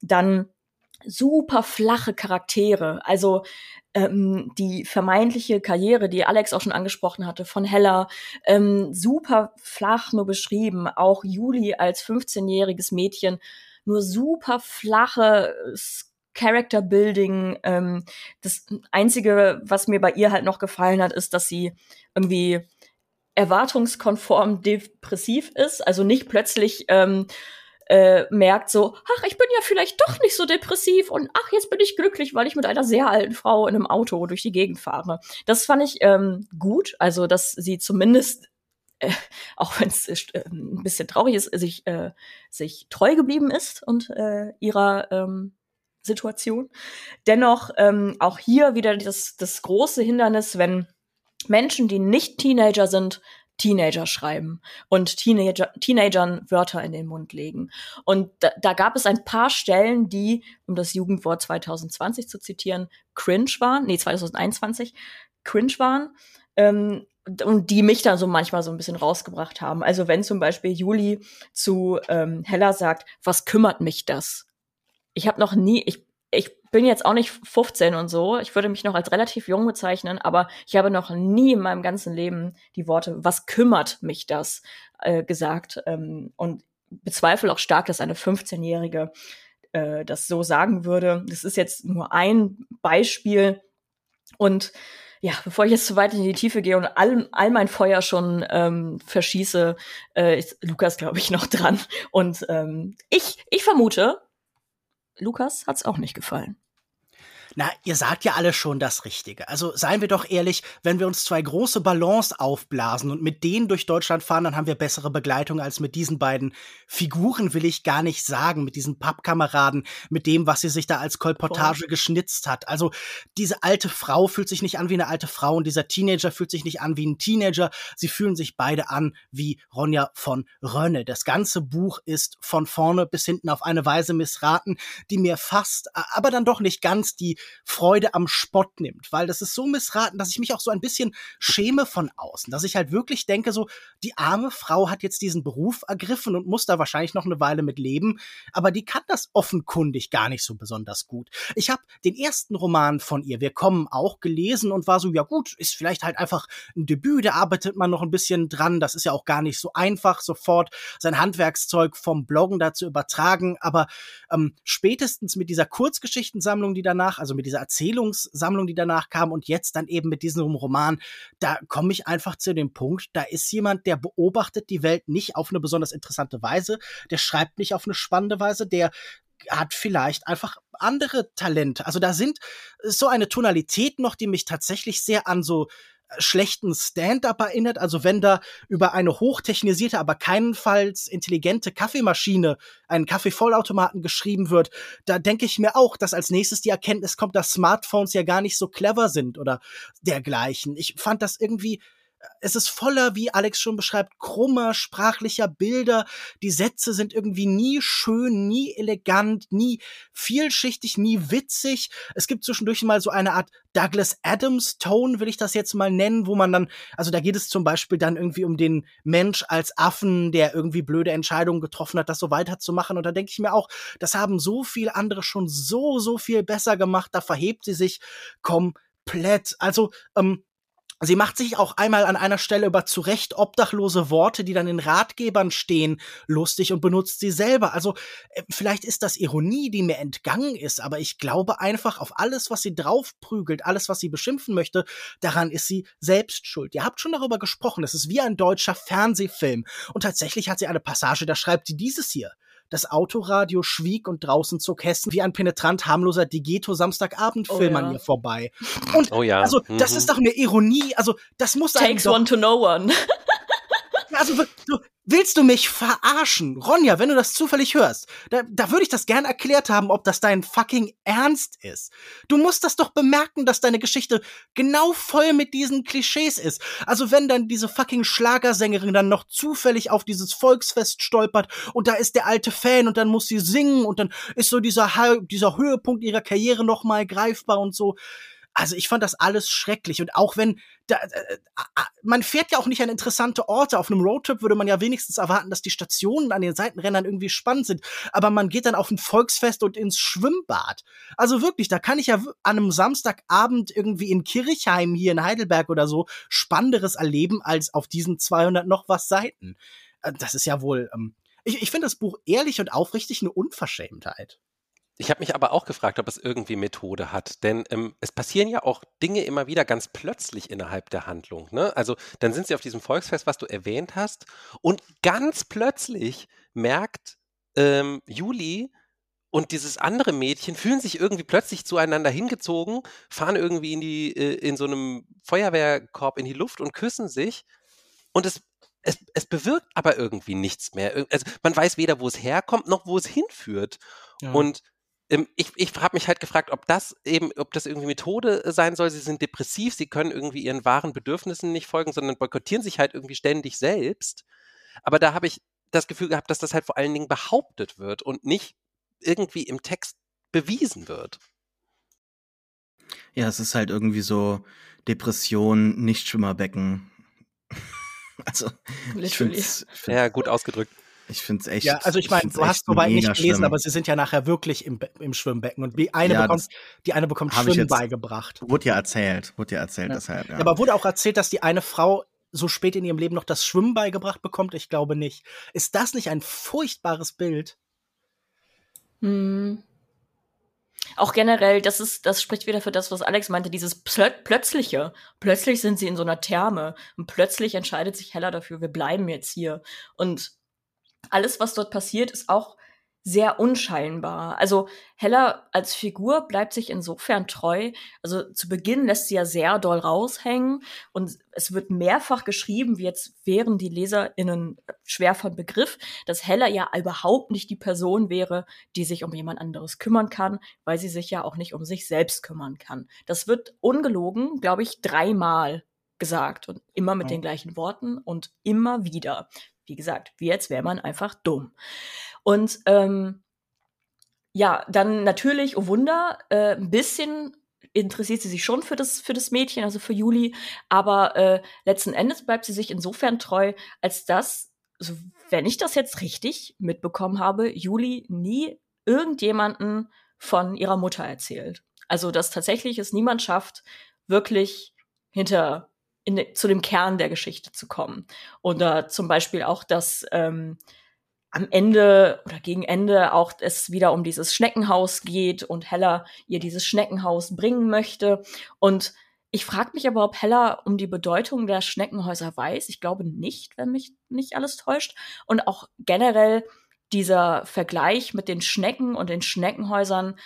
Dann super flache Charaktere. Also ähm, die vermeintliche Karriere, die Alex auch schon angesprochen hatte, von Hella, ähm, super flach nur beschrieben. Auch Juli als 15-jähriges Mädchen, nur super flache Character Building. Ähm, das Einzige, was mir bei ihr halt noch gefallen hat, ist, dass sie irgendwie erwartungskonform depressiv ist, also nicht plötzlich ähm, äh, merkt so, ach, ich bin ja vielleicht doch nicht so depressiv und ach, jetzt bin ich glücklich, weil ich mit einer sehr alten Frau in einem Auto durch die Gegend fahre. Das fand ich ähm, gut, also dass sie zumindest äh, (laughs) auch wenn es äh, ein bisschen traurig ist, sich, äh, sich treu geblieben ist und äh, ihrer ähm, Situation. Dennoch ähm, auch hier wieder das, das große Hindernis, wenn Menschen, die nicht Teenager sind, Teenager schreiben und Teenager, Teenagern Wörter in den Mund legen. Und da, da gab es ein paar Stellen, die, um das Jugendwort 2020 zu zitieren, cringe waren, nee, 2021, cringe waren. Ähm, und die mich dann so manchmal so ein bisschen rausgebracht haben. Also wenn zum Beispiel Juli zu ähm, Hella sagt, was kümmert mich das? Ich habe noch nie, ich ich bin jetzt auch nicht 15 und so. Ich würde mich noch als relativ jung bezeichnen, aber ich habe noch nie in meinem ganzen Leben die Worte, was kümmert mich das, äh, gesagt. Ähm, und bezweifle auch stark, dass eine 15-Jährige äh, das so sagen würde. Das ist jetzt nur ein Beispiel. Und ja, bevor ich jetzt zu weit in die Tiefe gehe und all, all mein Feuer schon ähm, verschieße, äh, ist Lukas, glaube ich, noch dran. Und ähm, ich, ich vermute, Lukas hat's auch nicht gefallen. Na, ihr sagt ja alle schon das Richtige. Also seien wir doch ehrlich, wenn wir uns zwei große Ballons aufblasen und mit denen durch Deutschland fahren, dann haben wir bessere Begleitung als mit diesen beiden Figuren, will ich gar nicht sagen, mit diesen Pappkameraden, mit dem, was sie sich da als Kolportage oh. geschnitzt hat. Also diese alte Frau fühlt sich nicht an wie eine alte Frau und dieser Teenager fühlt sich nicht an wie ein Teenager. Sie fühlen sich beide an wie Ronja von Rönne. Das ganze Buch ist von vorne bis hinten auf eine Weise missraten, die mir fast, aber dann doch nicht ganz die Freude am Spott nimmt, weil das ist so missraten, dass ich mich auch so ein bisschen schäme von außen, dass ich halt wirklich denke, so, die arme Frau hat jetzt diesen Beruf ergriffen und muss da wahrscheinlich noch eine Weile mit leben, aber die kann das offenkundig gar nicht so besonders gut. Ich habe den ersten Roman von ihr, Wir kommen, auch gelesen und war so, ja gut, ist vielleicht halt einfach ein Debüt, da arbeitet man noch ein bisschen dran, das ist ja auch gar nicht so einfach, sofort sein Handwerkszeug vom Bloggen da zu übertragen, aber ähm, spätestens mit dieser Kurzgeschichtensammlung, die danach, also mit dieser Erzählungssammlung, die danach kam und jetzt dann eben mit diesem Roman, da komme ich einfach zu dem Punkt, da ist jemand, der beobachtet die Welt nicht auf eine besonders interessante Weise, der schreibt nicht auf eine spannende Weise, der hat vielleicht einfach andere Talente. Also da sind so eine Tonalität noch, die mich tatsächlich sehr an so schlechten Stand-up erinnert. Also wenn da über eine hochtechnisierte, aber keinenfalls intelligente Kaffeemaschine, einen Kaffeevollautomaten geschrieben wird, da denke ich mir auch, dass als nächstes die Erkenntnis kommt, dass Smartphones ja gar nicht so clever sind oder dergleichen. Ich fand das irgendwie es ist voller, wie Alex schon beschreibt, krummer sprachlicher Bilder. Die Sätze sind irgendwie nie schön, nie elegant, nie vielschichtig, nie witzig. Es gibt zwischendurch mal so eine Art Douglas Adams Tone, will ich das jetzt mal nennen, wo man dann, also da geht es zum Beispiel dann irgendwie um den Mensch als Affen, der irgendwie blöde Entscheidungen getroffen hat, das so weiterzumachen. Und da denke ich mir auch, das haben so viele andere schon so, so viel besser gemacht. Da verhebt sie sich komplett. Also, ähm, Sie macht sich auch einmal an einer Stelle über zurecht obdachlose Worte, die dann in Ratgebern stehen, lustig und benutzt sie selber. Also äh, vielleicht ist das Ironie, die mir entgangen ist, aber ich glaube einfach auf alles, was sie draufprügelt, alles, was sie beschimpfen möchte, daran ist sie selbst schuld. Ihr habt schon darüber gesprochen, es ist wie ein deutscher Fernsehfilm. Und tatsächlich hat sie eine Passage, da schreibt sie dieses hier. Das Autoradio schwieg und draußen zog Hessen wie ein penetrant harmloser Digeto-Samstagabendfilm oh, ja. an ihr vorbei. Und oh, ja. also, das mhm. ist doch eine Ironie. Also, das muss Takes one to know one. also, du, Willst du mich verarschen? Ronja, wenn du das zufällig hörst, da, da würde ich das gern erklärt haben, ob das dein fucking Ernst ist. Du musst das doch bemerken, dass deine Geschichte genau voll mit diesen Klischees ist. Also wenn dann diese fucking Schlagersängerin dann noch zufällig auf dieses Volksfest stolpert und da ist der alte Fan und dann muss sie singen und dann ist so dieser, dieser Höhepunkt ihrer Karriere nochmal greifbar und so Also ich fand das alles schrecklich und auch wenn da, äh, äh, man fährt ja auch nicht an interessante Orte. Auf einem Roadtrip würde man ja wenigstens erwarten, dass die Stationen an den Seitenrändern irgendwie spannend sind. Aber man geht dann auf ein Volksfest und ins Schwimmbad. Also wirklich, da kann ich ja an einem Samstagabend irgendwie in Kirchheim hier in Heidelberg oder so spannenderes erleben als auf diesen 200 noch was Seiten. Äh, das ist ja wohl, ähm, ich, ich finde das Buch ehrlich und aufrichtig eine Unverschämtheit. Ich habe mich aber auch gefragt, ob es irgendwie Methode hat, denn ähm, es passieren ja auch Dinge immer wieder ganz plötzlich innerhalb der Handlung. Ne? Also dann sind sie auf diesem Volksfest, was du erwähnt hast, und ganz plötzlich merkt ähm, Juli und dieses andere Mädchen fühlen sich irgendwie plötzlich zueinander hingezogen, fahren irgendwie in die äh, in so einem Feuerwehrkorb in die Luft und küssen sich und es es, es bewirkt aber irgendwie nichts mehr. Also man weiß weder, wo es herkommt, noch wo es hinführt. Ja. Und ich, ich habe mich halt gefragt, ob das eben, ob das irgendwie Methode äh, sein soll. Sie sind depressiv, sie können irgendwie ihren wahren Bedürfnissen nicht folgen, sondern boykottieren sich halt irgendwie ständig selbst. Aber da habe ich das Gefühl gehabt, dass das halt vor allen Dingen behauptet wird und nicht irgendwie im Text bewiesen wird. Ja, es ist halt irgendwie so Depression, Nichtschwimmerbecken. (laughs) also, Literally. ja, gut ausgedrückt. Ich finde es echt. Ja, also ich meine, du hast soweit nicht gelesen, schlimm. aber sie sind ja nachher wirklich im, im Schwimmbecken und die eine ja, bekommt, die eine bekommt Schwimmen jetzt, beigebracht. Wurde ja erzählt, wurde ja erzählt ja. deshalb. Ja. ja. aber wurde auch erzählt, dass die eine Frau so spät in ihrem Leben noch das Schwimmen beigebracht bekommt? Ich glaube nicht. Ist das nicht ein furchtbares Bild? Hm. Auch generell, das ist, das spricht wieder für das, was Alex meinte, dieses Plö Plötzliche. Plötzlich sind sie in so einer Therme und plötzlich entscheidet sich Hella dafür, wir bleiben jetzt hier. Und alles, was dort passiert, ist auch sehr unscheinbar. Also Hella als Figur bleibt sich insofern treu. Also zu Beginn lässt sie ja sehr doll raushängen und es wird mehrfach geschrieben, wie jetzt wären die LeserInnen schwer von Begriff, dass Hella ja überhaupt nicht die Person wäre, die sich um jemand anderes kümmern kann, weil sie sich ja auch nicht um sich selbst kümmern kann. Das wird ungelogen, glaube ich, dreimal gesagt und immer mit oh. den gleichen Worten und immer wieder. Wie gesagt, wie jetzt wäre man einfach dumm. Und ähm, ja, dann natürlich, oh Wunder, äh, ein bisschen interessiert sie sich schon für das, für das Mädchen, also für Juli, aber äh, letzten Endes bleibt sie sich insofern treu, als dass, also wenn ich das jetzt richtig mitbekommen habe, Juli nie irgendjemanden von ihrer Mutter erzählt. Also, dass tatsächlich es niemand schafft, wirklich hinter in, zu dem Kern der Geschichte zu kommen. Oder zum Beispiel auch, dass ähm, am Ende oder gegen Ende auch es wieder um dieses Schneckenhaus geht und Hella ihr dieses Schneckenhaus bringen möchte. Und ich frage mich aber, ob Hella um die Bedeutung der Schneckenhäuser weiß. Ich glaube nicht, wenn mich nicht alles täuscht. Und auch generell dieser Vergleich mit den Schnecken und den Schneckenhäusern,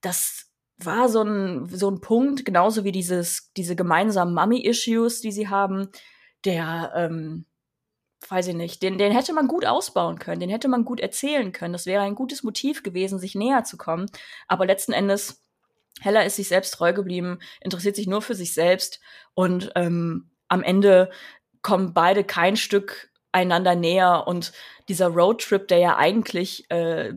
das war so ein, so ein Punkt, genauso wie dieses, diese gemeinsamen Mummy-Issues, die sie haben, der, ähm, weiß ich nicht, den, den hätte man gut ausbauen können, den hätte man gut erzählen können. Das wäre ein gutes Motiv gewesen, sich näher zu kommen. Aber letzten Endes, Hella ist sich selbst treu geblieben, interessiert sich nur für sich selbst und ähm, am Ende kommen beide kein Stück einander näher und dieser Roadtrip, der ja eigentlich äh,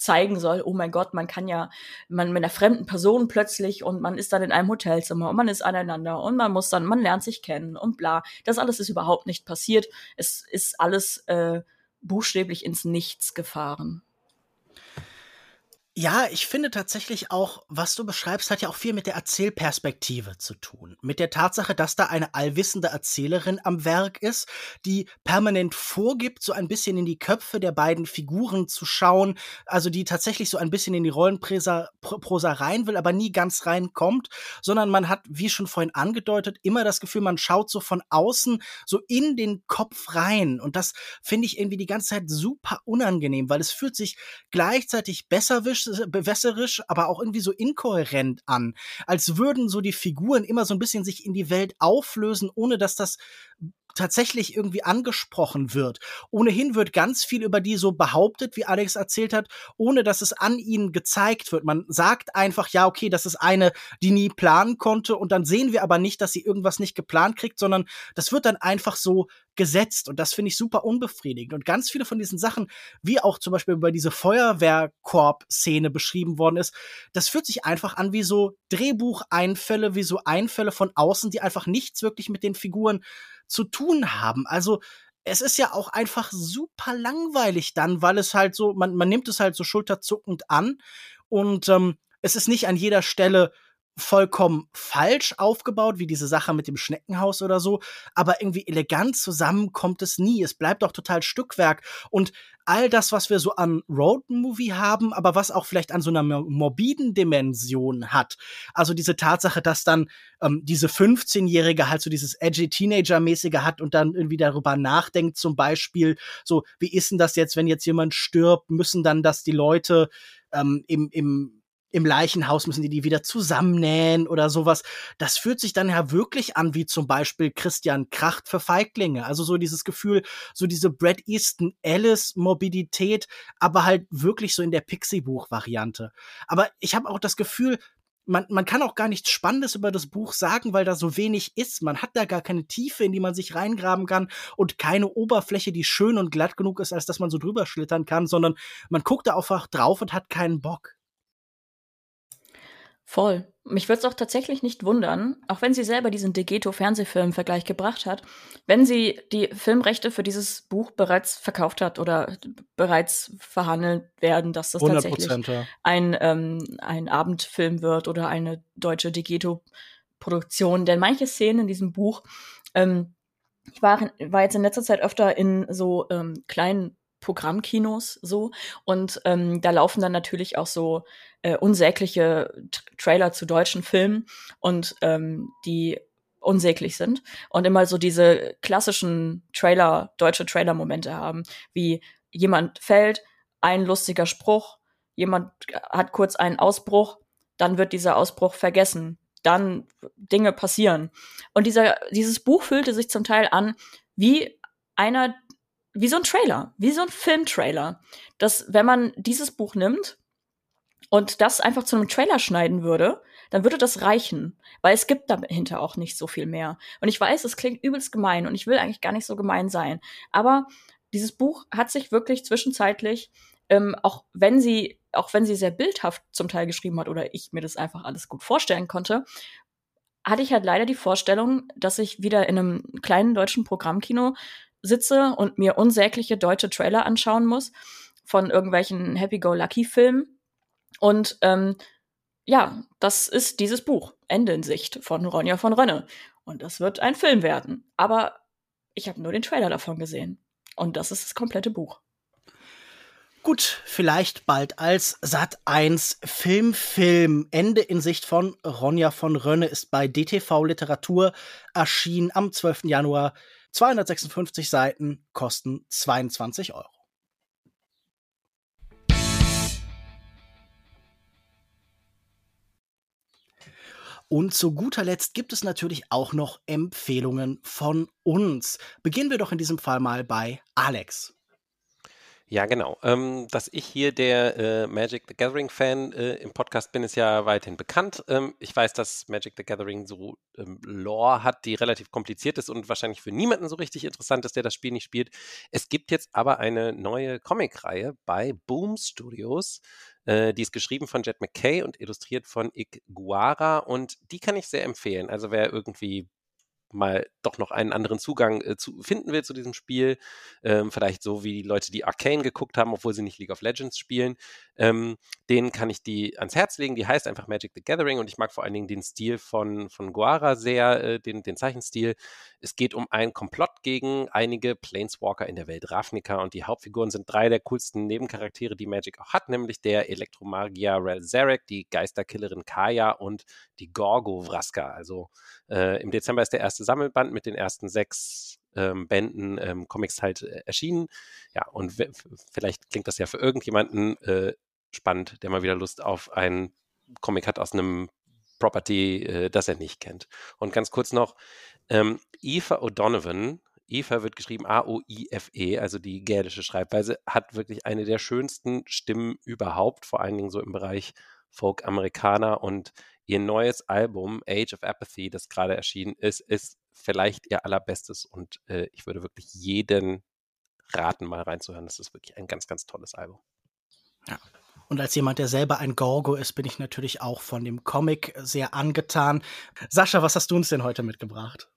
zeigen soll, oh mein Gott, man kann ja, man mit einer fremden Person plötzlich und man ist dann in einem Hotelzimmer und man ist aneinander und man muss dann, man lernt sich kennen und bla. Das alles ist überhaupt nicht passiert. Es ist alles äh, buchstäblich ins Nichts gefahren. Ja, ich finde tatsächlich auch, was du beschreibst, hat ja auch viel mit der Erzählperspektive zu tun. Mit der Tatsache, dass da eine allwissende Erzählerin am Werk ist, die permanent vorgibt, so ein bisschen in die Köpfe der beiden Figuren zu schauen, also die tatsächlich so ein bisschen in die Rollenprosa rein will, aber nie ganz reinkommt, sondern man hat, wie schon vorhin angedeutet, immer das Gefühl, man schaut so von außen so in den Kopf rein. Und das finde ich irgendwie die ganze Zeit super unangenehm, weil es fühlt sich gleichzeitig besserwisch bewässerisch, aber auch irgendwie so inkohärent an. Als würden so die Figuren immer so ein bisschen sich in die Welt auflösen, ohne dass das tatsächlich irgendwie angesprochen wird. Ohnehin wird ganz viel über die so behauptet, wie Alex erzählt hat, ohne dass es an ihnen gezeigt wird. Man sagt einfach, ja, okay, das ist eine, die nie planen konnte und dann sehen wir aber nicht, dass sie irgendwas nicht geplant kriegt, sondern das wird dann einfach so gesetzt und das finde ich super unbefriedigend. Und ganz viele von diesen Sachen, wie auch zum Beispiel über diese Feuerwehrkorb-Szene beschrieben worden ist, das fühlt sich einfach an wie so Drehbucheinfälle, wie so Einfälle von außen, die einfach nichts wirklich mit den Figuren zu tun haben. Also es ist ja auch einfach super langweilig dann, weil es halt so, man, man nimmt es halt so schulterzuckend an und ähm, es ist nicht an jeder Stelle vollkommen falsch aufgebaut, wie diese Sache mit dem Schneckenhaus oder so, aber irgendwie elegant zusammen kommt es nie. Es bleibt auch total Stückwerk und all das, was wir so an Roadmovie haben, aber was auch vielleicht an so einer morbiden Dimension hat. Also diese Tatsache, dass dann ähm, diese 15-Jährige halt so dieses edgy Teenager-mäßige hat und dann irgendwie darüber nachdenkt, zum Beispiel, so, wie ist denn das jetzt, wenn jetzt jemand stirbt, müssen dann das die Leute ähm, im, im im Leichenhaus müssen die die wieder zusammennähen oder sowas. Das fühlt sich dann ja wirklich an wie zum Beispiel Christian Kracht für Feiglinge. Also so dieses Gefühl, so diese Brad Easton Alice Morbidität, aber halt wirklich so in der Pixie-Buch-Variante. Aber ich habe auch das Gefühl, man, man kann auch gar nichts Spannendes über das Buch sagen, weil da so wenig ist. Man hat da gar keine Tiefe, in die man sich reingraben kann und keine Oberfläche, die schön und glatt genug ist, als dass man so drüber schlittern kann, sondern man guckt da einfach drauf und hat keinen Bock. Voll. Mich würde es auch tatsächlich nicht wundern, auch wenn sie selber diesen Degeto-Fernsehfilm-Vergleich gebracht hat, wenn sie die Filmrechte für dieses Buch bereits verkauft hat oder bereits verhandelt werden, dass das tatsächlich ja. ein, ähm, ein Abendfilm wird oder eine deutsche Degeto-Produktion. Denn manche Szenen in diesem Buch, ähm, ich war, war jetzt in letzter Zeit öfter in so ähm, kleinen Programmkinos so. Und ähm, da laufen dann natürlich auch so äh, unsägliche Trailer zu deutschen Filmen und ähm, die unsäglich sind und immer so diese klassischen Trailer, deutsche Trailer-Momente haben, wie jemand fällt, ein lustiger Spruch, jemand hat kurz einen Ausbruch, dann wird dieser Ausbruch vergessen, dann Dinge passieren. Und dieser, dieses Buch fühlte sich zum Teil an wie einer wie so ein Trailer, wie so ein Filmtrailer, dass wenn man dieses Buch nimmt und das einfach zu einem Trailer schneiden würde, dann würde das reichen, weil es gibt dahinter auch nicht so viel mehr. Und ich weiß, es klingt übelst gemein und ich will eigentlich gar nicht so gemein sein, aber dieses Buch hat sich wirklich zwischenzeitlich, ähm, auch wenn sie, auch wenn sie sehr bildhaft zum Teil geschrieben hat oder ich mir das einfach alles gut vorstellen konnte, hatte ich halt leider die Vorstellung, dass ich wieder in einem kleinen deutschen Programmkino sitze und mir unsägliche deutsche Trailer anschauen muss von irgendwelchen Happy-Go-Lucky-Filmen. Und ähm, ja, das ist dieses Buch, Ende in Sicht von Ronja von Rönne. Und das wird ein Film werden. Aber ich habe nur den Trailer davon gesehen. Und das ist das komplette Buch. Gut, vielleicht bald als Sat 1 Filmfilm. Ende in Sicht von Ronja von Rönne ist bei DTV Literatur erschienen am 12. Januar 256 Seiten kosten 22 Euro. Und zu guter Letzt gibt es natürlich auch noch Empfehlungen von uns. Beginnen wir doch in diesem Fall mal bei Alex. Ja, genau. Ähm, dass ich hier der äh, Magic the Gathering Fan äh, im Podcast bin, ist ja weithin bekannt. Ähm, ich weiß, dass Magic the Gathering so ähm, Lore hat, die relativ kompliziert ist und wahrscheinlich für niemanden so richtig interessant ist, der das Spiel nicht spielt. Es gibt jetzt aber eine neue Comic-Reihe bei Boom Studios. Äh, die ist geschrieben von Jet McKay und illustriert von Ig Guara und die kann ich sehr empfehlen. Also wer irgendwie mal doch noch einen anderen Zugang äh, zu finden will zu diesem Spiel. Ähm, vielleicht so wie die Leute, die Arcane geguckt haben, obwohl sie nicht League of Legends spielen. Ähm, denen kann ich die ans Herz legen. Die heißt einfach Magic the Gathering und ich mag vor allen Dingen den Stil von, von Guara sehr, äh, den, den Zeichenstil. Es geht um einen Komplott gegen einige Planeswalker in der Welt Ravnica und die Hauptfiguren sind drei der coolsten Nebencharaktere, die Magic auch hat, nämlich der Elektromagier Rel Zarek, die Geisterkillerin Kaya und die Gorgo Vraska. Also äh, im Dezember ist der erste Sammelband mit den ersten sechs ähm, Bänden ähm, Comics halt äh, erschienen. Ja, und vielleicht klingt das ja für irgendjemanden äh, spannend, der mal wieder Lust auf ein Comic hat aus einem Property, äh, das er nicht kennt. Und ganz kurz noch, ähm, Eva O'Donovan Eva wird geschrieben A-O-I-F-E, also die gälische Schreibweise, hat wirklich eine der schönsten Stimmen überhaupt, vor allen Dingen so im Bereich Folk Amerikaner und ihr neues Album Age of Apathy, das gerade erschienen ist, ist vielleicht ihr allerbestes und äh, ich würde wirklich jeden raten, mal reinzuhören. Das ist wirklich ein ganz, ganz tolles Album. Ja. Und als jemand, der selber ein Gorgo ist, bin ich natürlich auch von dem Comic sehr angetan. Sascha, was hast du uns denn heute mitgebracht?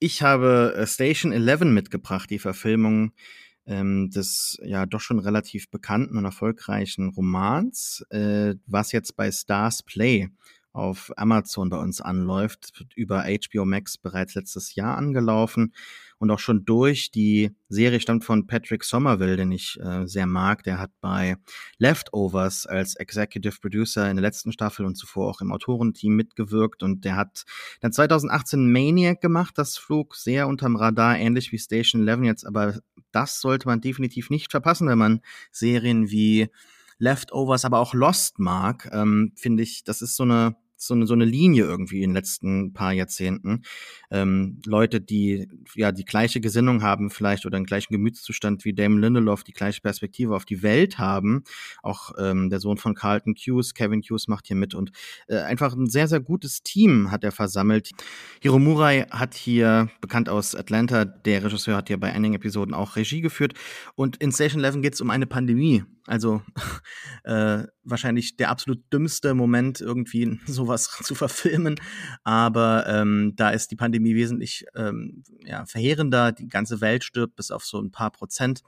Ich habe äh, Station 11 mitgebracht, die Verfilmung ähm, des ja doch schon relativ bekannten und erfolgreichen Romans, äh, was jetzt bei Stars Play auf Amazon bei uns anläuft, über HBO Max bereits letztes Jahr angelaufen und auch schon durch. Die Serie stammt von Patrick Somerville, den ich äh, sehr mag. Der hat bei Leftovers als Executive Producer in der letzten Staffel und zuvor auch im Autorenteam mitgewirkt und der hat dann 2018 Maniac gemacht. Das flog sehr unterm Radar, ähnlich wie Station 11 jetzt, aber das sollte man definitiv nicht verpassen, wenn man Serien wie Leftovers, aber auch Lost mag, ähm, finde ich, das ist so eine so eine, so eine Linie irgendwie in den letzten paar Jahrzehnten. Ähm, Leute, die ja die gleiche Gesinnung haben vielleicht oder den gleichen Gemütszustand wie Damon Lindelof, die gleiche Perspektive auf die Welt haben. Auch ähm, der Sohn von Carlton Hughes, Kevin Hughes macht hier mit und äh, einfach ein sehr, sehr gutes Team hat er versammelt. Hiro Murai hat hier, bekannt aus Atlanta, der Regisseur hat hier bei einigen Episoden auch Regie geführt und in Station 11 geht es um eine Pandemie also (laughs) äh, wahrscheinlich der absolut dümmste Moment, irgendwie (laughs) sowas (laughs) zu verfilmen. Aber ähm, da ist die Pandemie wesentlich ähm, ja, verheerender. Die ganze Welt stirbt bis auf so ein paar Prozent.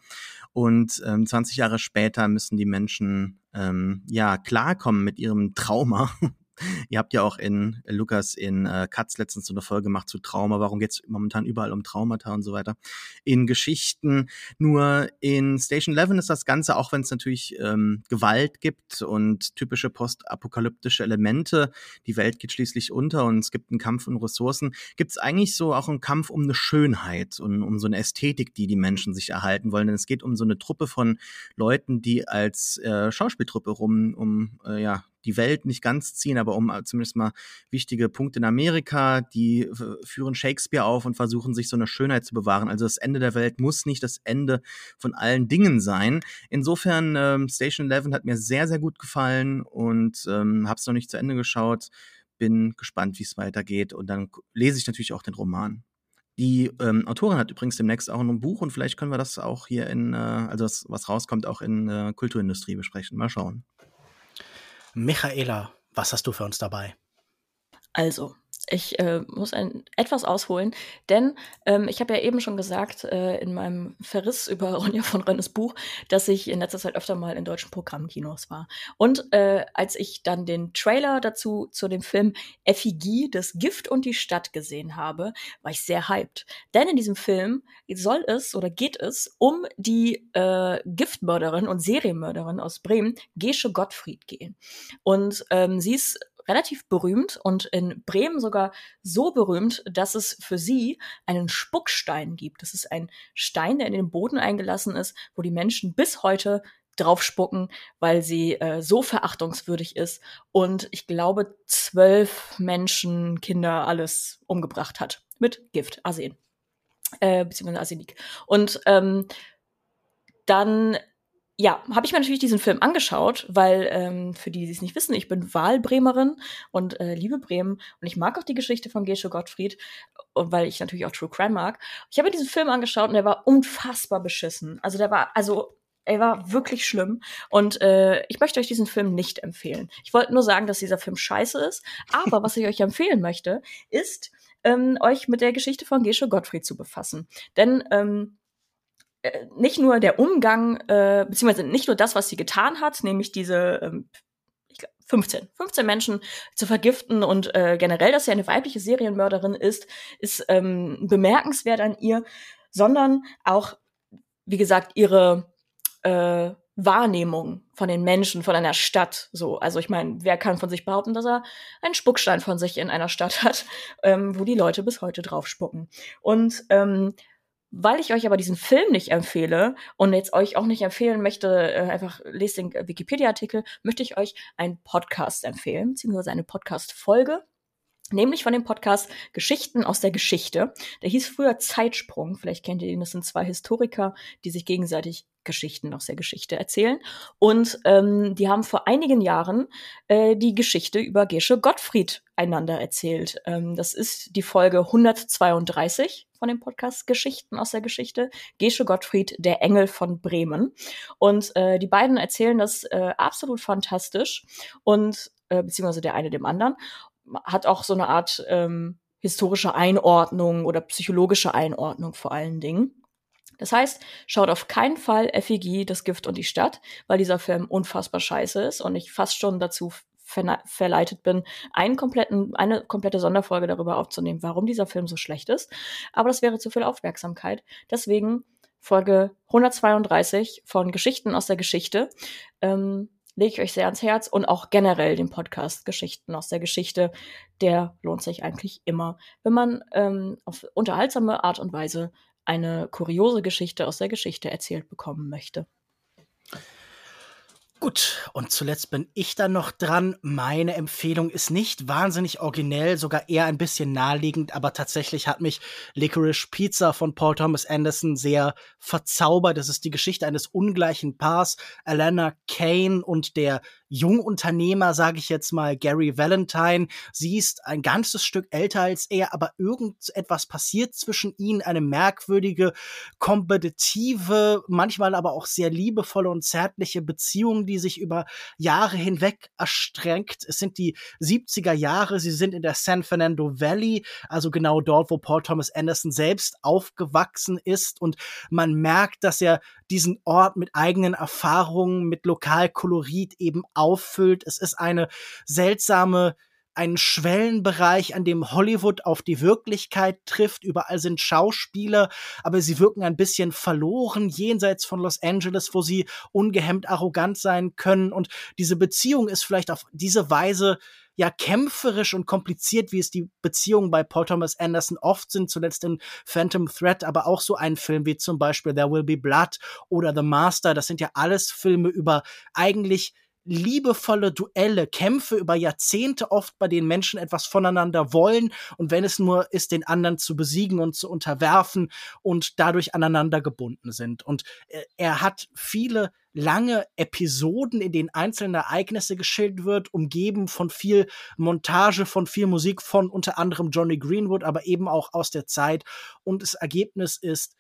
Und ähm, 20 Jahre später müssen die Menschen ähm, ja klarkommen mit ihrem Trauma (laughs) Ihr habt ja auch in äh, Lukas in äh, Katz letztens so eine Folge gemacht zu Trauma. Warum geht's momentan überall um Traumata und so weiter? In Geschichten. Nur in Station 11 ist das Ganze, auch wenn es natürlich ähm, Gewalt gibt und typische postapokalyptische Elemente, die Welt geht schließlich unter und es gibt einen Kampf um Ressourcen, gibt es eigentlich so auch einen Kampf um eine Schönheit und um so eine Ästhetik, die die Menschen sich erhalten wollen. Denn es geht um so eine Truppe von Leuten, die als äh, Schauspieltruppe rum um äh, ja die Welt nicht ganz ziehen, aber um äh, zumindest mal wichtige Punkte in Amerika, die führen Shakespeare auf und versuchen sich so eine Schönheit zu bewahren. Also das Ende der Welt muss nicht das Ende von allen Dingen sein. Insofern ähm, Station 11 hat mir sehr, sehr gut gefallen und ähm, habe es noch nicht zu Ende geschaut. Bin gespannt, wie es weitergeht und dann lese ich natürlich auch den Roman. Die ähm, Autorin hat übrigens demnächst auch ein Buch und vielleicht können wir das auch hier in, äh, also das, was rauskommt, auch in äh, Kulturindustrie besprechen. Mal schauen. Michaela, was hast du für uns dabei? Also, ich äh, muss ein, etwas ausholen, denn ähm, ich habe ja eben schon gesagt äh, in meinem Verriss über (laughs) Ronja von Rennes Buch, dass ich in letzter Zeit öfter mal in deutschen Programmkinos war. Und äh, als ich dann den Trailer dazu zu dem Film Effigie, das Gift und die Stadt gesehen habe, war ich sehr hyped. Denn in diesem Film soll es oder geht es um die äh, Giftmörderin und Serienmörderin aus Bremen, Gesche Gottfried gehen. Und ähm, sie ist relativ berühmt und in Bremen sogar so berühmt, dass es für sie einen Spuckstein gibt. Das ist ein Stein, der in den Boden eingelassen ist, wo die Menschen bis heute drauf spucken, weil sie äh, so verachtungswürdig ist und ich glaube zwölf Menschen, Kinder, alles umgebracht hat mit Gift, Arsen, äh, beziehungsweise Arsenik. Und ähm, dann ja, habe ich mir natürlich diesen Film angeschaut, weil ähm, für die, die es nicht wissen, ich bin Wahlbremerin und äh, liebe Bremen und ich mag auch die Geschichte von Gesche Gottfried und weil ich natürlich auch True Crime mag. Ich habe mir diesen Film angeschaut und der war unfassbar beschissen. Also der war, also er war wirklich schlimm und äh, ich möchte euch diesen Film nicht empfehlen. Ich wollte nur sagen, dass dieser Film scheiße ist, aber was ich euch empfehlen möchte, ist ähm, euch mit der Geschichte von Gesche Gottfried zu befassen, denn ähm, äh, nicht nur der Umgang, äh, beziehungsweise nicht nur das, was sie getan hat, nämlich diese ähm, 15, 15 Menschen zu vergiften und äh, generell, dass sie eine weibliche Serienmörderin ist, ist ähm, bemerkenswert an ihr, sondern auch, wie gesagt, ihre äh, Wahrnehmung von den Menschen, von einer Stadt. So, also ich meine, wer kann von sich behaupten, dass er einen Spuckstein von sich in einer Stadt (laughs) hat, ähm, wo die Leute bis heute drauf spucken? Und ähm, weil ich euch aber diesen Film nicht empfehle und jetzt euch auch nicht empfehlen möchte, äh, einfach lest den Wikipedia-Artikel, möchte ich euch einen Podcast empfehlen, beziehungsweise eine Podcast-Folge. nämlich von dem Podcast Geschichten aus der Geschichte. Der hieß früher Zeitsprung. Vielleicht kennt ihr ihn. Das sind zwei Historiker, die sich gegenseitig Geschichten aus der Geschichte erzählen. Und ähm, die haben vor einigen Jahren äh, die Geschichte über Gesche Gottfried einander erzählt. Ähm, das ist die Folge 132 von dem Podcast Geschichten aus der Geschichte. Gesche Gottfried, der Engel von Bremen. Und äh, die beiden erzählen das äh, absolut fantastisch und äh, beziehungsweise der eine dem anderen hat auch so eine Art ähm, historische Einordnung oder psychologische Einordnung vor allen Dingen. Das heißt, schaut auf keinen Fall FEG, das Gift und die Stadt, weil dieser Film unfassbar scheiße ist und ich fast schon dazu ver verleitet bin, einen kompletten, eine komplette Sonderfolge darüber aufzunehmen, warum dieser Film so schlecht ist. Aber das wäre zu viel Aufmerksamkeit. Deswegen Folge 132 von Geschichten aus der Geschichte. Ähm, lege ich euch sehr ans Herz und auch generell den Podcast Geschichten aus der Geschichte. Der lohnt sich eigentlich immer, wenn man ähm, auf unterhaltsame Art und Weise eine kuriose Geschichte aus der Geschichte erzählt bekommen möchte. Gut, und zuletzt bin ich dann noch dran. Meine Empfehlung ist nicht wahnsinnig originell, sogar eher ein bisschen naheliegend, aber tatsächlich hat mich Licorice Pizza von Paul Thomas Anderson sehr verzaubert. Das ist die Geschichte eines ungleichen Paars, Alana Kane und der Jungunternehmer, sage ich jetzt mal, Gary Valentine. Sie ist ein ganzes Stück älter als er, aber irgendetwas passiert zwischen ihnen, eine merkwürdige, kompetitive, manchmal aber auch sehr liebevolle und zärtliche Beziehung, die sich über Jahre hinweg erstreckt. Es sind die 70er Jahre, sie sind in der San Fernando Valley, also genau dort, wo Paul Thomas Anderson selbst aufgewachsen ist und man merkt, dass er diesen Ort mit eigenen Erfahrungen, mit Lokalkolorit eben auffüllt. Es ist eine seltsame ein Schwellenbereich, an dem Hollywood auf die Wirklichkeit trifft. Überall sind Schauspieler, aber sie wirken ein bisschen verloren jenseits von Los Angeles, wo sie ungehemmt arrogant sein können. Und diese Beziehung ist vielleicht auf diese Weise ja kämpferisch und kompliziert, wie es die Beziehungen bei Paul Thomas Anderson oft sind, zuletzt in Phantom Thread, aber auch so ein Film wie zum Beispiel There Will Be Blood oder The Master. Das sind ja alles Filme über eigentlich liebevolle Duelle, Kämpfe über Jahrzehnte oft, bei denen Menschen etwas voneinander wollen und wenn es nur ist, den anderen zu besiegen und zu unterwerfen und dadurch aneinander gebunden sind. Und äh, er hat viele lange Episoden, in denen einzelne Ereignisse geschildert wird, umgeben von viel Montage, von viel Musik von unter anderem Johnny Greenwood, aber eben auch aus der Zeit. Und das Ergebnis ist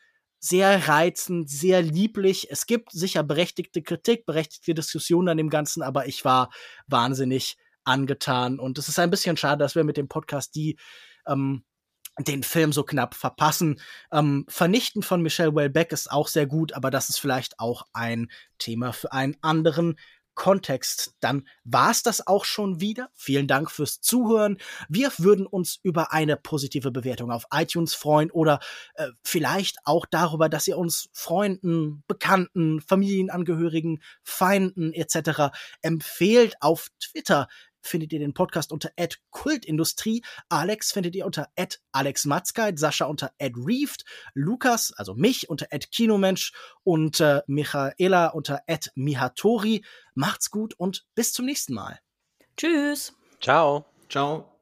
sehr reizend, sehr lieblich. Es gibt sicher berechtigte Kritik, berechtigte Diskussionen an dem Ganzen, aber ich war wahnsinnig angetan. Und es ist ein bisschen schade, dass wir mit dem Podcast die ähm, den Film so knapp verpassen. Ähm, Vernichten von Michelle Welbeck ist auch sehr gut, aber das ist vielleicht auch ein Thema für einen anderen Kontext. Dann war's das auch schon wieder. Vielen Dank fürs Zuhören. Wir würden uns über eine positive Bewertung auf iTunes freuen oder äh, vielleicht auch darüber, dass ihr uns Freunden, Bekannten, Familienangehörigen, Feinden etc. empfehlt auf Twitter findet ihr den Podcast unter Kultindustrie. Alex findet ihr unter Alex Matzkeit, Sascha unter Reeft, Lukas, also mich unter Kinomensch und äh, Michaela unter Mihatori. Macht's gut und bis zum nächsten Mal. Tschüss. Ciao. Ciao.